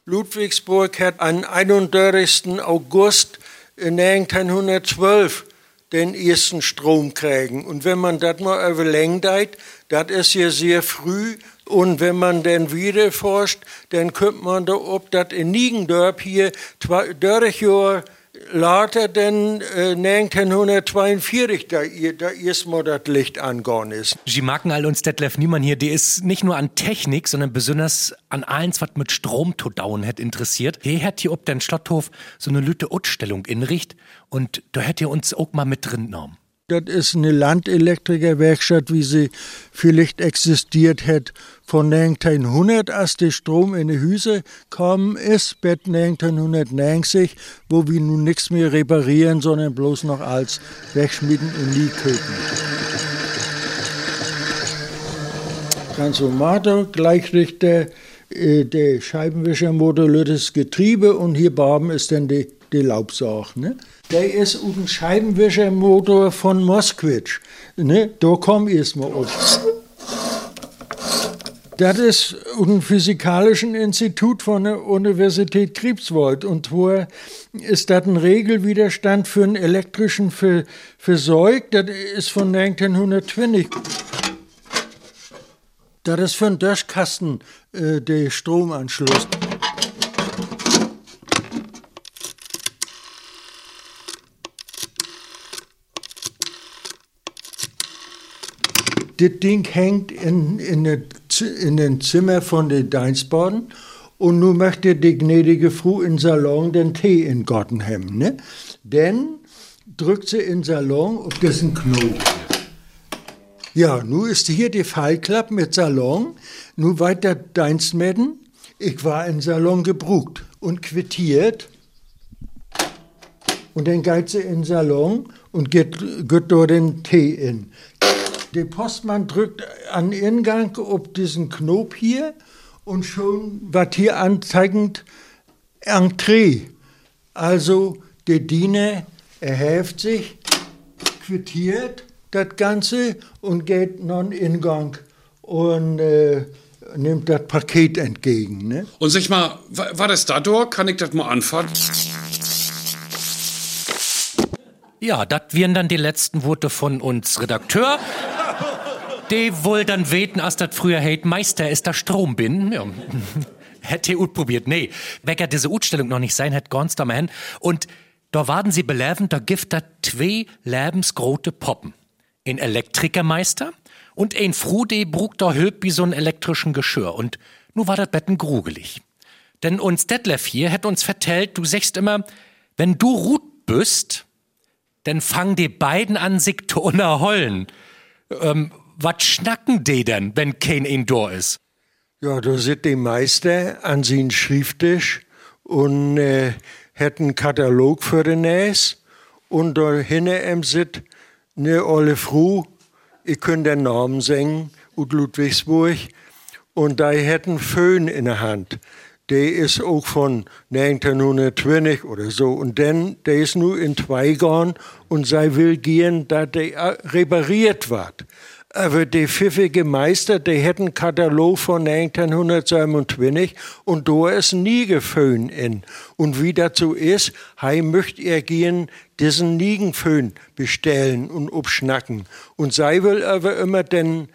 Ludwigsburg hat am 31. August 1912 den ersten Strom kriegen. Und wenn man das mal überlegt, das ist ja sehr früh. Und wenn man dann wieder forscht, dann kommt man da ob das in Niegendorf hier 30 Jahre later dann äh, 1942 da, da erstmal das Licht angegangen ist. Sie machen all uns Detlef Niemann hier, der ist nicht nur an Technik, sondern besonders an eins, was mit Strom zu dauen hat interessiert. Er hat hier ob den Schlotthof so eine lütte Utstellung inricht und da hätte er uns auch mal mit drin genommen. Das ist eine Landelektrikerwerkstatt, wie sie vielleicht existiert hat von 1900, als der Strom in die Hüse kam ist, bis 1990, wo wir nun nichts mehr reparieren, sondern bloß noch als wegschmieden und nie köpen. Transformator, Gleichrichter, äh, der Scheibenwischermotor, das Getriebe und hier oben ist dann die, die Laubsauge. Ne? Der ist ein Scheibenwischermotor von Moskwitsch. Ne? Da komm erstmal auf. Das ist ein physikalischen Institut von der Universität Greifswald. Und wo ist das ein Regelwiderstand für einen elektrischen Versorg? Das ist von 1920. Das ist für einen Döschkasten äh, der Stromanschluss. Das Ding hängt in, in, de, in den Zimmer von den Deinsbaden und nun möchte die gnädige Frau im Salon den Tee in Gotten haben. Ne? Dann drückt sie in Salon auf diesen Knopf. Ja, nun ist hier die Fallklappe mit Salon. Nun weiter Deinsmedden. Ich war im Salon gebrucht und quittiert. Und dann geht sie in Salon und geht, geht dort den Tee in. Der Postmann drückt an Ingang auf diesen Knopf hier und schon wird hier anzeigend Entree. Also der Diener erhäft sich, quittiert das Ganze und geht non Ingang und äh, nimmt das Paket entgegen. Ne? Und sag mal, war das da durch? Kann ich das mal anfangen? Ja, das wären dann die letzten Worte von uns Redakteur. Die wohl dann weten, als das früher heit, Meister ist der Strom bin. Ja. <laughs> Hätte ut probiert. Nee, wecker diese Utstellung noch nicht sein, hätt ganz da hin. Und da waren sie belevend, da gibt da zwei lebensgrote Poppen. Ein Elektrikermeister und ein Fru, die brug da hülp wie so ein elektrischen Geschirr. Und nu war das Betten grugelig. Denn uns Detlef hier hätt uns vertellt, du sagst immer, wenn du ruht bist, dann fang die beiden an, sich zu unterhollen. Ähm, was schnacken die denn, wenn kein Indoor ist? Ja, da sitzt der Meister an seinem Schrifttisch und äh, einen Katalog für den Näs und da hinter ihm sitzt eine olle Frau, ich könnte den Namen singen, ut Ludwigsburg, und da hat einen Föhn in der Hand. Der ist auch von 1920 oder so. Und dann, der ist nur in gegangen und sei will gehen, dass der repariert wird. Aber der pfiffige Meister, hat einen Katalog von 1927 und da ist nie geföhn in. Und wie so ist, hei möcht er gehen diesen Niegenföhn bestellen und abschnacken. Und sei will aber immer den,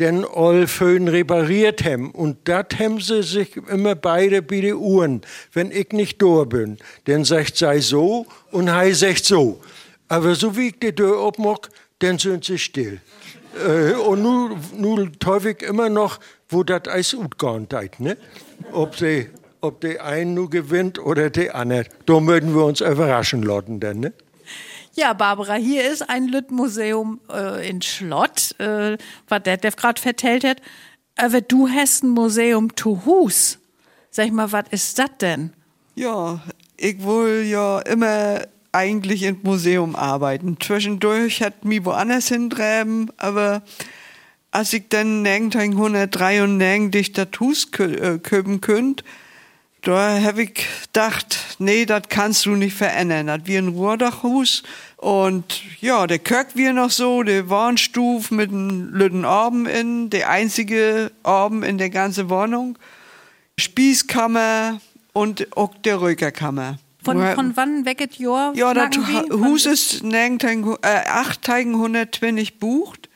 den all Föhn repariert hem. Und dat hem sie sich immer beide bei den Uhren, wenn ich nicht da bin. Denn sagt sei so und hei sagt so. Aber so wie ich die Tür abmach, dann sind sie still. Äh, und nun, nun ich immer noch, wo das Eis utgegangen ist, ne? Ob sie, ob der ein nur gewinnt oder der andere. Da möchten wir uns überraschen lassen, denn, ne? Ja, Barbara, hier ist ein Lüttmuseum äh, in Schlott, äh, was der Dev gerade vertellt hat. Aber du hast ein Museum zu Hus. Sag ich mal, was ist das denn? Ja, ich will ja immer eigentlich im Museum arbeiten. Zwischendurch hat mich woanders hintreiben, aber als ich dann 1993 Tattoos äh, köpen könnt, da habe ich gedacht, nee, das kannst du nicht verändern. Das wie ein Ruhrdachhus. Und ja, der Kirk wie noch so, der Warnstuf mit einem lüden Orben in, der einzige Orben in der ganzen Wohnung. Spießkammer und auch der Rökerkammer. Von, von wann wecket Jahr? Ja, das Hus ist 1820 bucht.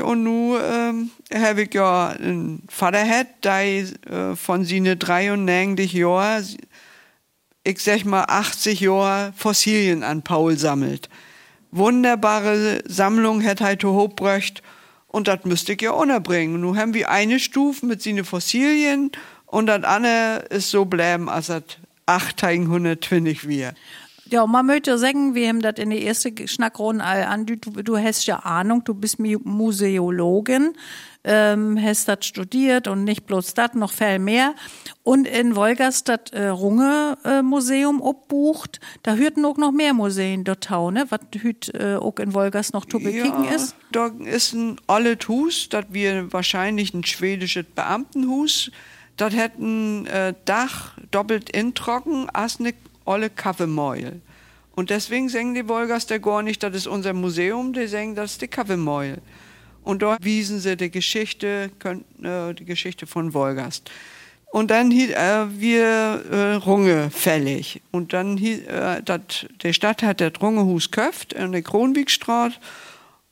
Und nun ähm, habe ich ja einen Vater hat, der äh, von seinen 93 Jahren, ich sag mal 80 Jahre Fossilien an Paul sammelt. Wunderbare Sammlung hat halt hochgebracht und das müsste ich ja unterbringen. Nun haben wir eine Stufe mit seinen Fossilien und das andere ist so bleiben, als das 1820 wir. Ja, man möchte sagen, wir haben das in der ersten Schnackrunde an, du, du hast ja Ahnung, du bist Museologin, ähm, hast das studiert und nicht bloß das, noch viel mehr. Und in Wolgast das äh, Runge-Museum äh, obbucht, da hörten auch noch mehr Museen dort ne? was hüt äh, auch in Wolgast noch zu bekicken ja, ist. Da ist ein altes Hus, das wir wahrscheinlich ein schwedisches Beamtenhus. Hat ein äh, Dach doppelt introcken, als eine olle Kaffeemäul. Und deswegen sagen die Wolgers der gar nicht, das ist unser Museum, die sagen, das ist die Kaffeemäul. Und dort wiesen sie die Geschichte, äh, die Geschichte von Wolgast. Und dann hielt äh, wir äh, Runge fällig. Und dann hielt, äh, dat, die Stadt hat das Rungehus köft in der Kronwigstraße.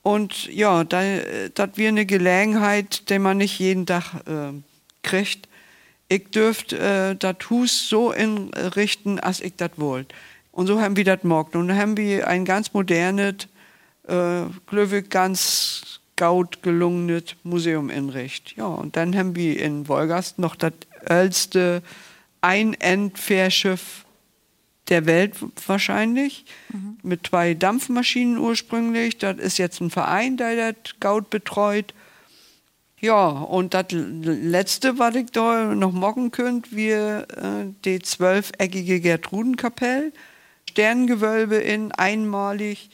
Und ja, das wir eine Gelegenheit, die man nicht jeden Tag äh, kriegt. Ich dürfte äh, das Hus so inrichten, als ich das wollte. Und so haben wir das gemacht. Und dann haben wir ein ganz modernes, äh, glaube ganz gaut gelungenes Museum inrichtet. Ja, und dann haben wir in Wolgast noch das älteste Einendfährschiff der Welt wahrscheinlich, mhm. mit zwei Dampfmaschinen ursprünglich. Das ist jetzt ein Verein, der das Gaut betreut. Ja, und das letzte, was ich da noch machen könnte, wir äh, die zwölfeckige Gertrudenkapelle, Sterngewölbe in einmalig,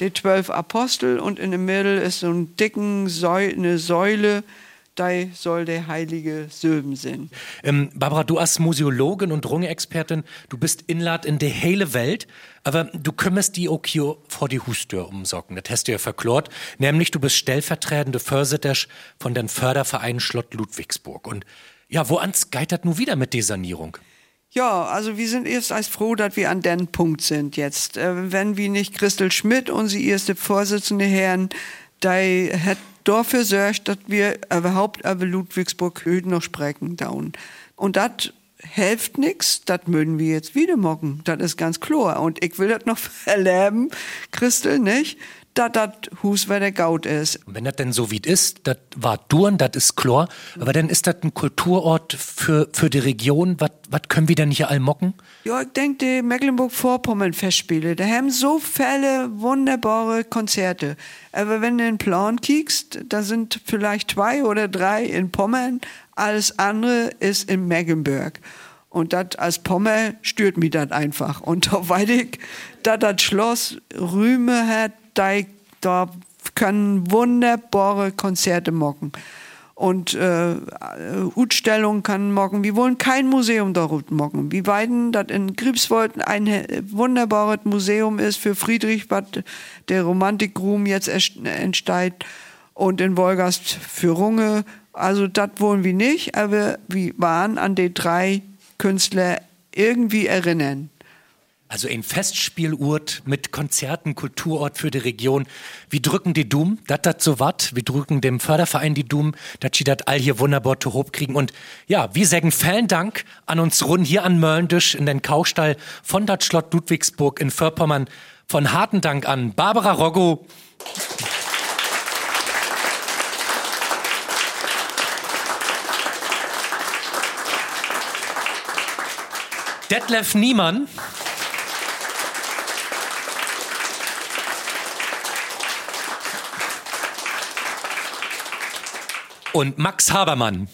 die zwölf Apostel und in der Mitte ist so ein dicken Säu eine Säule, da soll der heilige Söben sein. Ähm, Barbara, du als Museologin und Runge-Expertin, du bist Inlad in der hele Welt, aber du kümmerst die auch hier vor die Hustür umsorgen. Das hast du ja verklort. Nämlich, du bist stellvertretende Försitter von den Förderverein Schlott Ludwigsburg. Und ja, wo ans geitert nun wieder mit der Sanierung? Ja, also wir sind erst als froh, dass wir an den Punkt sind jetzt. Äh, wenn wir nicht Christel Schmidt, unsere erste Vorsitzende Herren, da hat dafür sorgt, dass wir überhaupt über Ludwigsburg heute noch sprechen down. Und das hilft nichts, das mögen wir jetzt wieder machen. Das ist ganz klar. Und ich will das noch <laughs> erleben, Christel, nicht? Dass das Hus, wer der Gaut ist. Und wenn das denn so wie es ist, das war Durn, das ist klar, aber dann ist das ein Kulturort für, für die Region. Was können wir denn hier all mocken? Ja, ich denke, die Mecklenburg-Vorpommern-Festspiele, da haben so viele wunderbare Konzerte. Aber wenn du in den Plan kiekst, da sind vielleicht zwei oder drei in Pommern, alles andere ist in Mecklenburg. Und das als Pommer stört mich das einfach. Und <laughs> da weiß ich, dass das Schloss Rüme hat, da, da können wunderbare Konzerte machen. Und äh, Ausstellungen kann machen. Wir wollen kein Museum dort machen. Wir weiden, dass in Griebswolden ein wunderbares Museum ist für Friedrich, was der Romantikruhm jetzt entsteht. Und in Wolgast für Runge. Also das wollen wir nicht, aber wir waren an die drei Künstler irgendwie erinnern. Also ein Festspielort mit Konzerten, Kulturort für die Region. Wir drücken die Doom, dat dat so wat. Wir drücken dem Förderverein die Doom, dat sie dat all hier wunderbar zu hoch kriegen. Und ja, wir sagen vielen Dank an uns rund hier an Möllendisch in den Kaustall von dat Schlott Ludwigsburg in Vorpommern. Von harten Dank an Barbara Roggo. Detlef Niemann. Und Max Habermann.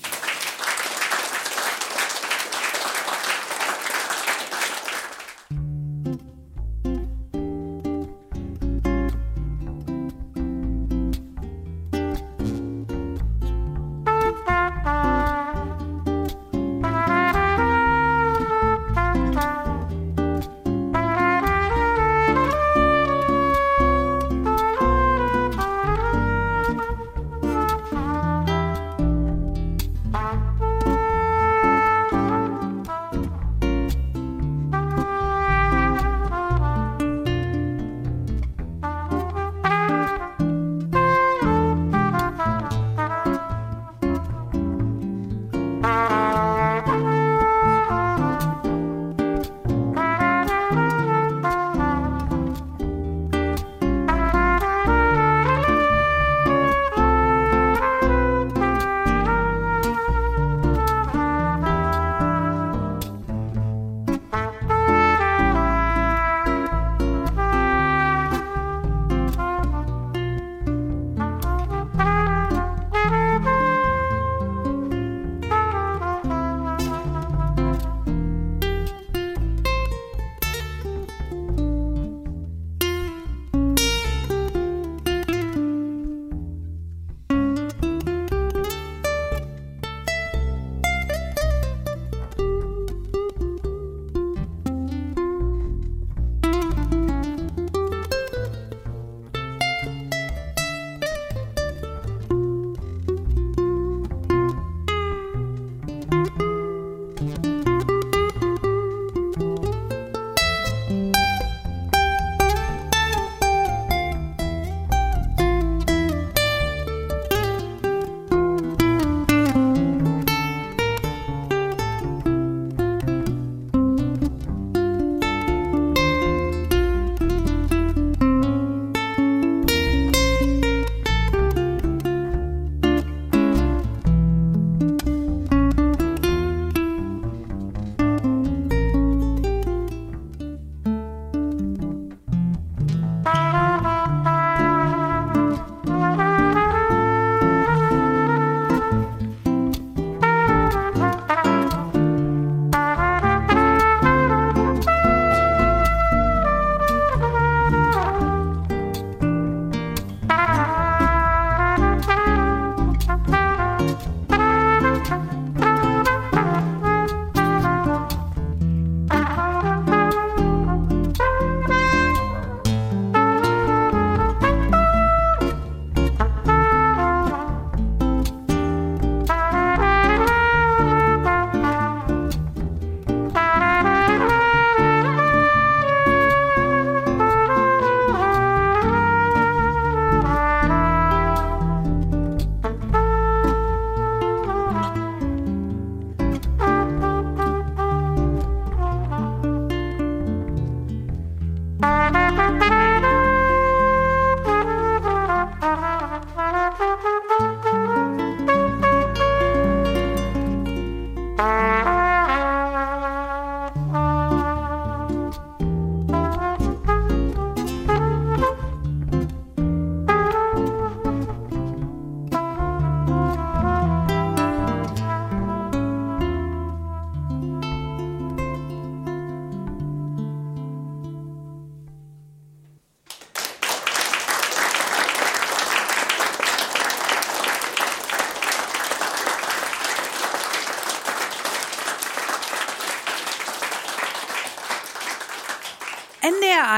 Mm-hmm.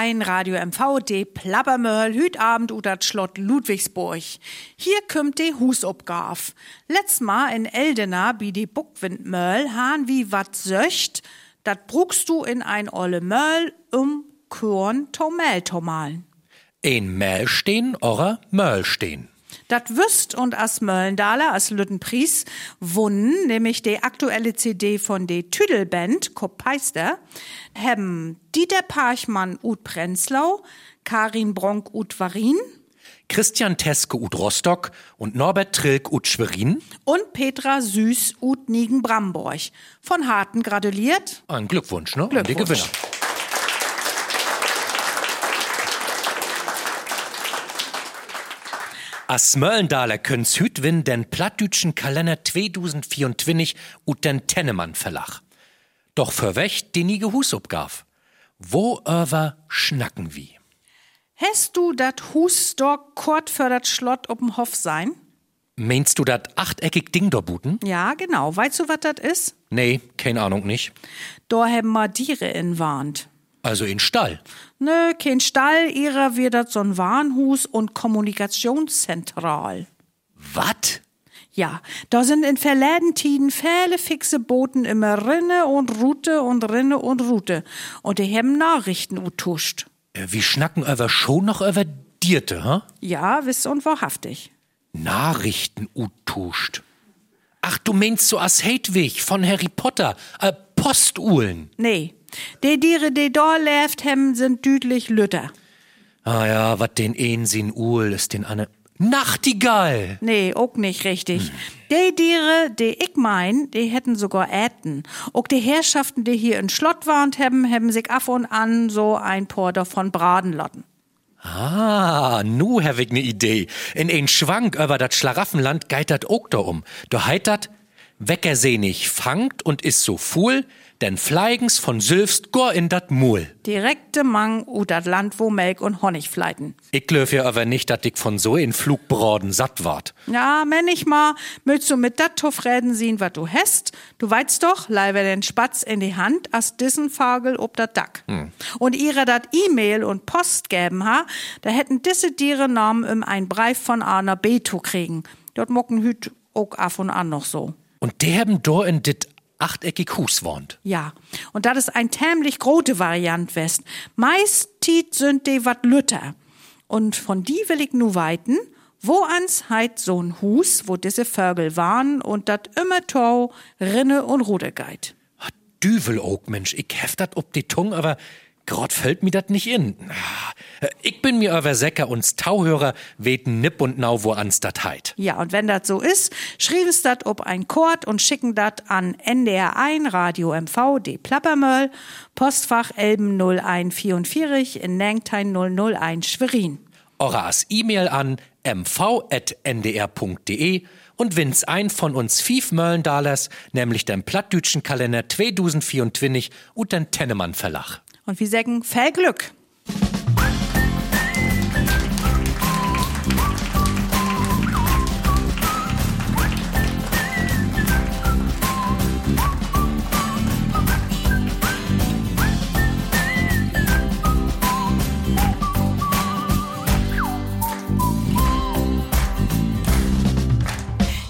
1 Radio MV, de Plappermöll, Hütabend utat Schlott Ludwigsburg. Hier kümmt de Husopgaf. Letzt Mal in Eldena bi de Buckwindmöll han wie wat söcht, dat brugst du in ein olle Möll um Korn Tomel tomalen. Ein Mähl stehen, oder Möll stehen. Dat wüsst und as Möllendaler, as Lüttenpries, wunnen, nämlich die aktuelle CD von de Tüdelband, Kopeister, haben Dieter Parchmann ut Prenzlau, Karin Bronk ut Varin Christian Teske ut Rostock und Norbert Trilk ut Schwerin. und Petra Süß ut Nigen-Bramborg. Von Harten gratuliert. Ein Glückwunsch, ne? An die Glückwunsch. Gewinner. As Möllendaler können's hüt win den plattdütschen Kalender 2024 ut den Tennemann Verlag. Doch für wächt die nie Husopgaf. Wo över schnacken wie? Hast du dat Hus dort kort für dat Schlott ob'm Hof sein? Meinst du dat achteckig Ding da buten? Ja, genau. Weißt du, was dat is? Nee, keine Ahnung nicht. Da haben ma Diere in Warnt. Also in Stall. Nö, kein Stall, ihrer wird dat so'n Warnhus und Kommunikationszentral. Wat? Ja, da sind in verläden Tiden viele fixe Boten immer Rinne und Rute und Rinne und Rute. Und die haben Nachrichten utuscht. Äh, Wie schnacken över schon noch över Dierte, hä? Ja, wiss und wahrhaftig. Nachrichten utuscht. Ach, du meinst so as Hedwig von Harry Potter, äh, Postuhlen. Nee, die Diere, die da läft hem, sind düdlich Lütter. Ah ja, wat den een sin Uhl ist den anne. Nachtigall! Nee, auch nicht richtig. Die Diere, die ich mein, die hätten sogar Äten. Auch die Herrschaften, die hier in Schlott waren, haben, haben sich ab und an so ein paar davon braten lassen. Ah, nu hab ich ne Idee. In ein Schwank über dat Schlaraffenland geit dat ook da um. Du heitert, weckersehnig fangt und is so fuhl, denn fleigens von Sülfst gor in dat Muhl. Direkte Mang u dat Land, wo Melk und Honig fleiten. Ich löf ja aber nicht, dat ich von so in Flugbroden satt ward. Ja, wenn ich mal, möchtest du mit dat Tuffreden sehen, wat du hast? Du weißt doch, leider den Spatz in die Hand, as dissen Fagel ob dat Dack. Und ihre dat E-Mail und Post geben ha, da hätten disse Tiere Namen um ein Brief von A nach B zu kriegen. Dort mocken hüt auch af und an noch so. Und die haben do in dit achteckig Hus wohnt. Ja, und das ist ein tämlich grote Variant west. Meist tit sind de wat Lütter. Und von die will ich nu weiten, wo ans heit so'n Hus, wo diese Vögel waren und dat immer tau, Rinne und Ruder geit. Düvel ook, Mensch, ich heft dat ob die Tung, aber grad fällt mir dat nicht in. Ich bin mir aber Säcker und Tauhörer weten nipp und nau, wo ans dat heit. Ja, und wenn dat so ist, schrieben's dat ob ein Chord und schicken dat an NDR 1 Radio MV D Plappermöll, Postfach Elben 0144 in Nengtein 001 Schwerin. Ora as E-Mail an mv.ndr.de und wins ein von uns fief Möllendalers, nämlich den plattdütschen Kalender 2024 und den Tennemann Verlag. Und wir sagen, viel Glück!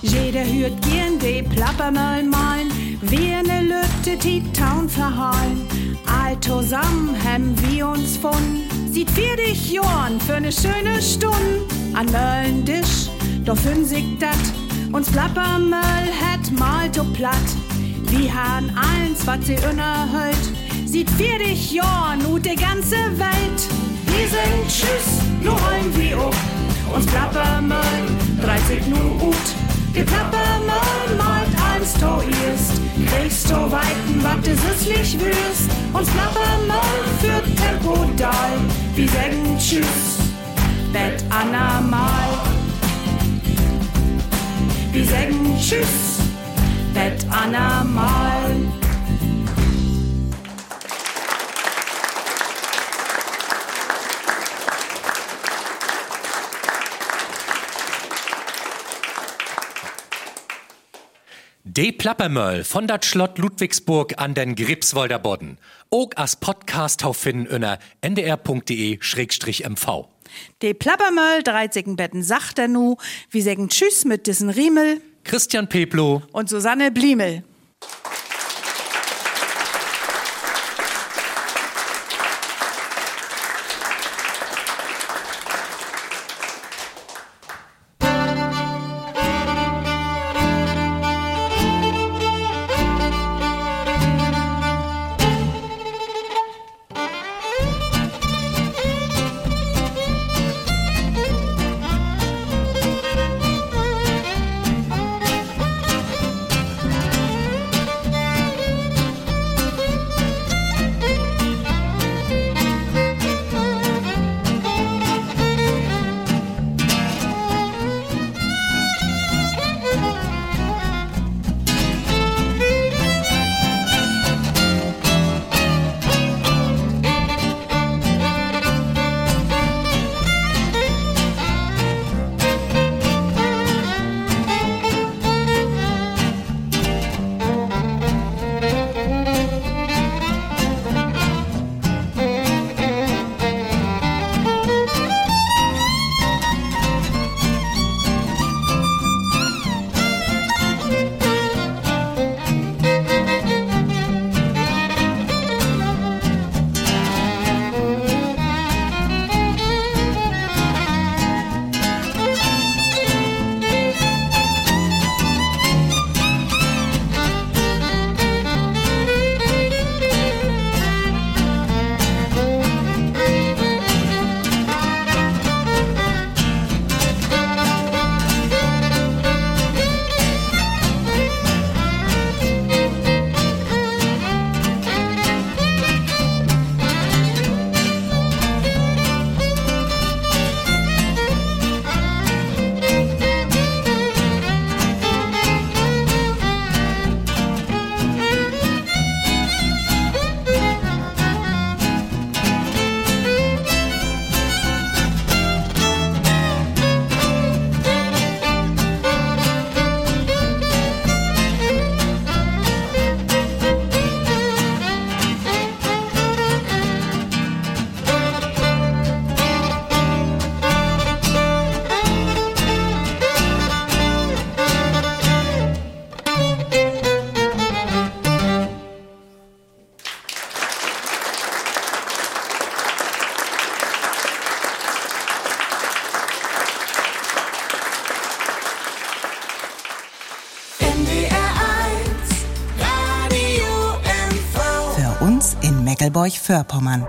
Jeder hört gern de Plappermöll malen, wir ne Lütte die Town verhalen. All zusammen haben wir uns von, sieht vier dich Jorn für ne schöne Stunde. An Möllendisch, doch fünn sich dat, uns Plappermöll het mal to platt. Wir han eins, wat sie unerhört, sieht vier dich Jorn ut de ganze Welt. Wir sind Tschüss, nu rollen wir up, uns Plappermöll, 30 nu ut. Die Plappermöll malt eins to erst, kriegst du weiten, wat du süßlich wirst. Uns Plappermöll führt Tempo dal, wir sagen Tschüss, Bett Anna mal. Wir sagen Tschüss, Bett Anna De Plappermöll von dat Schlott Ludwigsburg an den Gripswolder Bodden. Ook as Podcast auf finden unter ndr.de-mv. De Plappermöll, 13 Betten sagt er nu. Wir sagen Tschüss mit diesen Riemel. Christian Peplo und Susanne Bliemel. Mecklenburg-Vorpommern.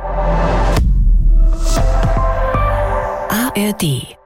ARD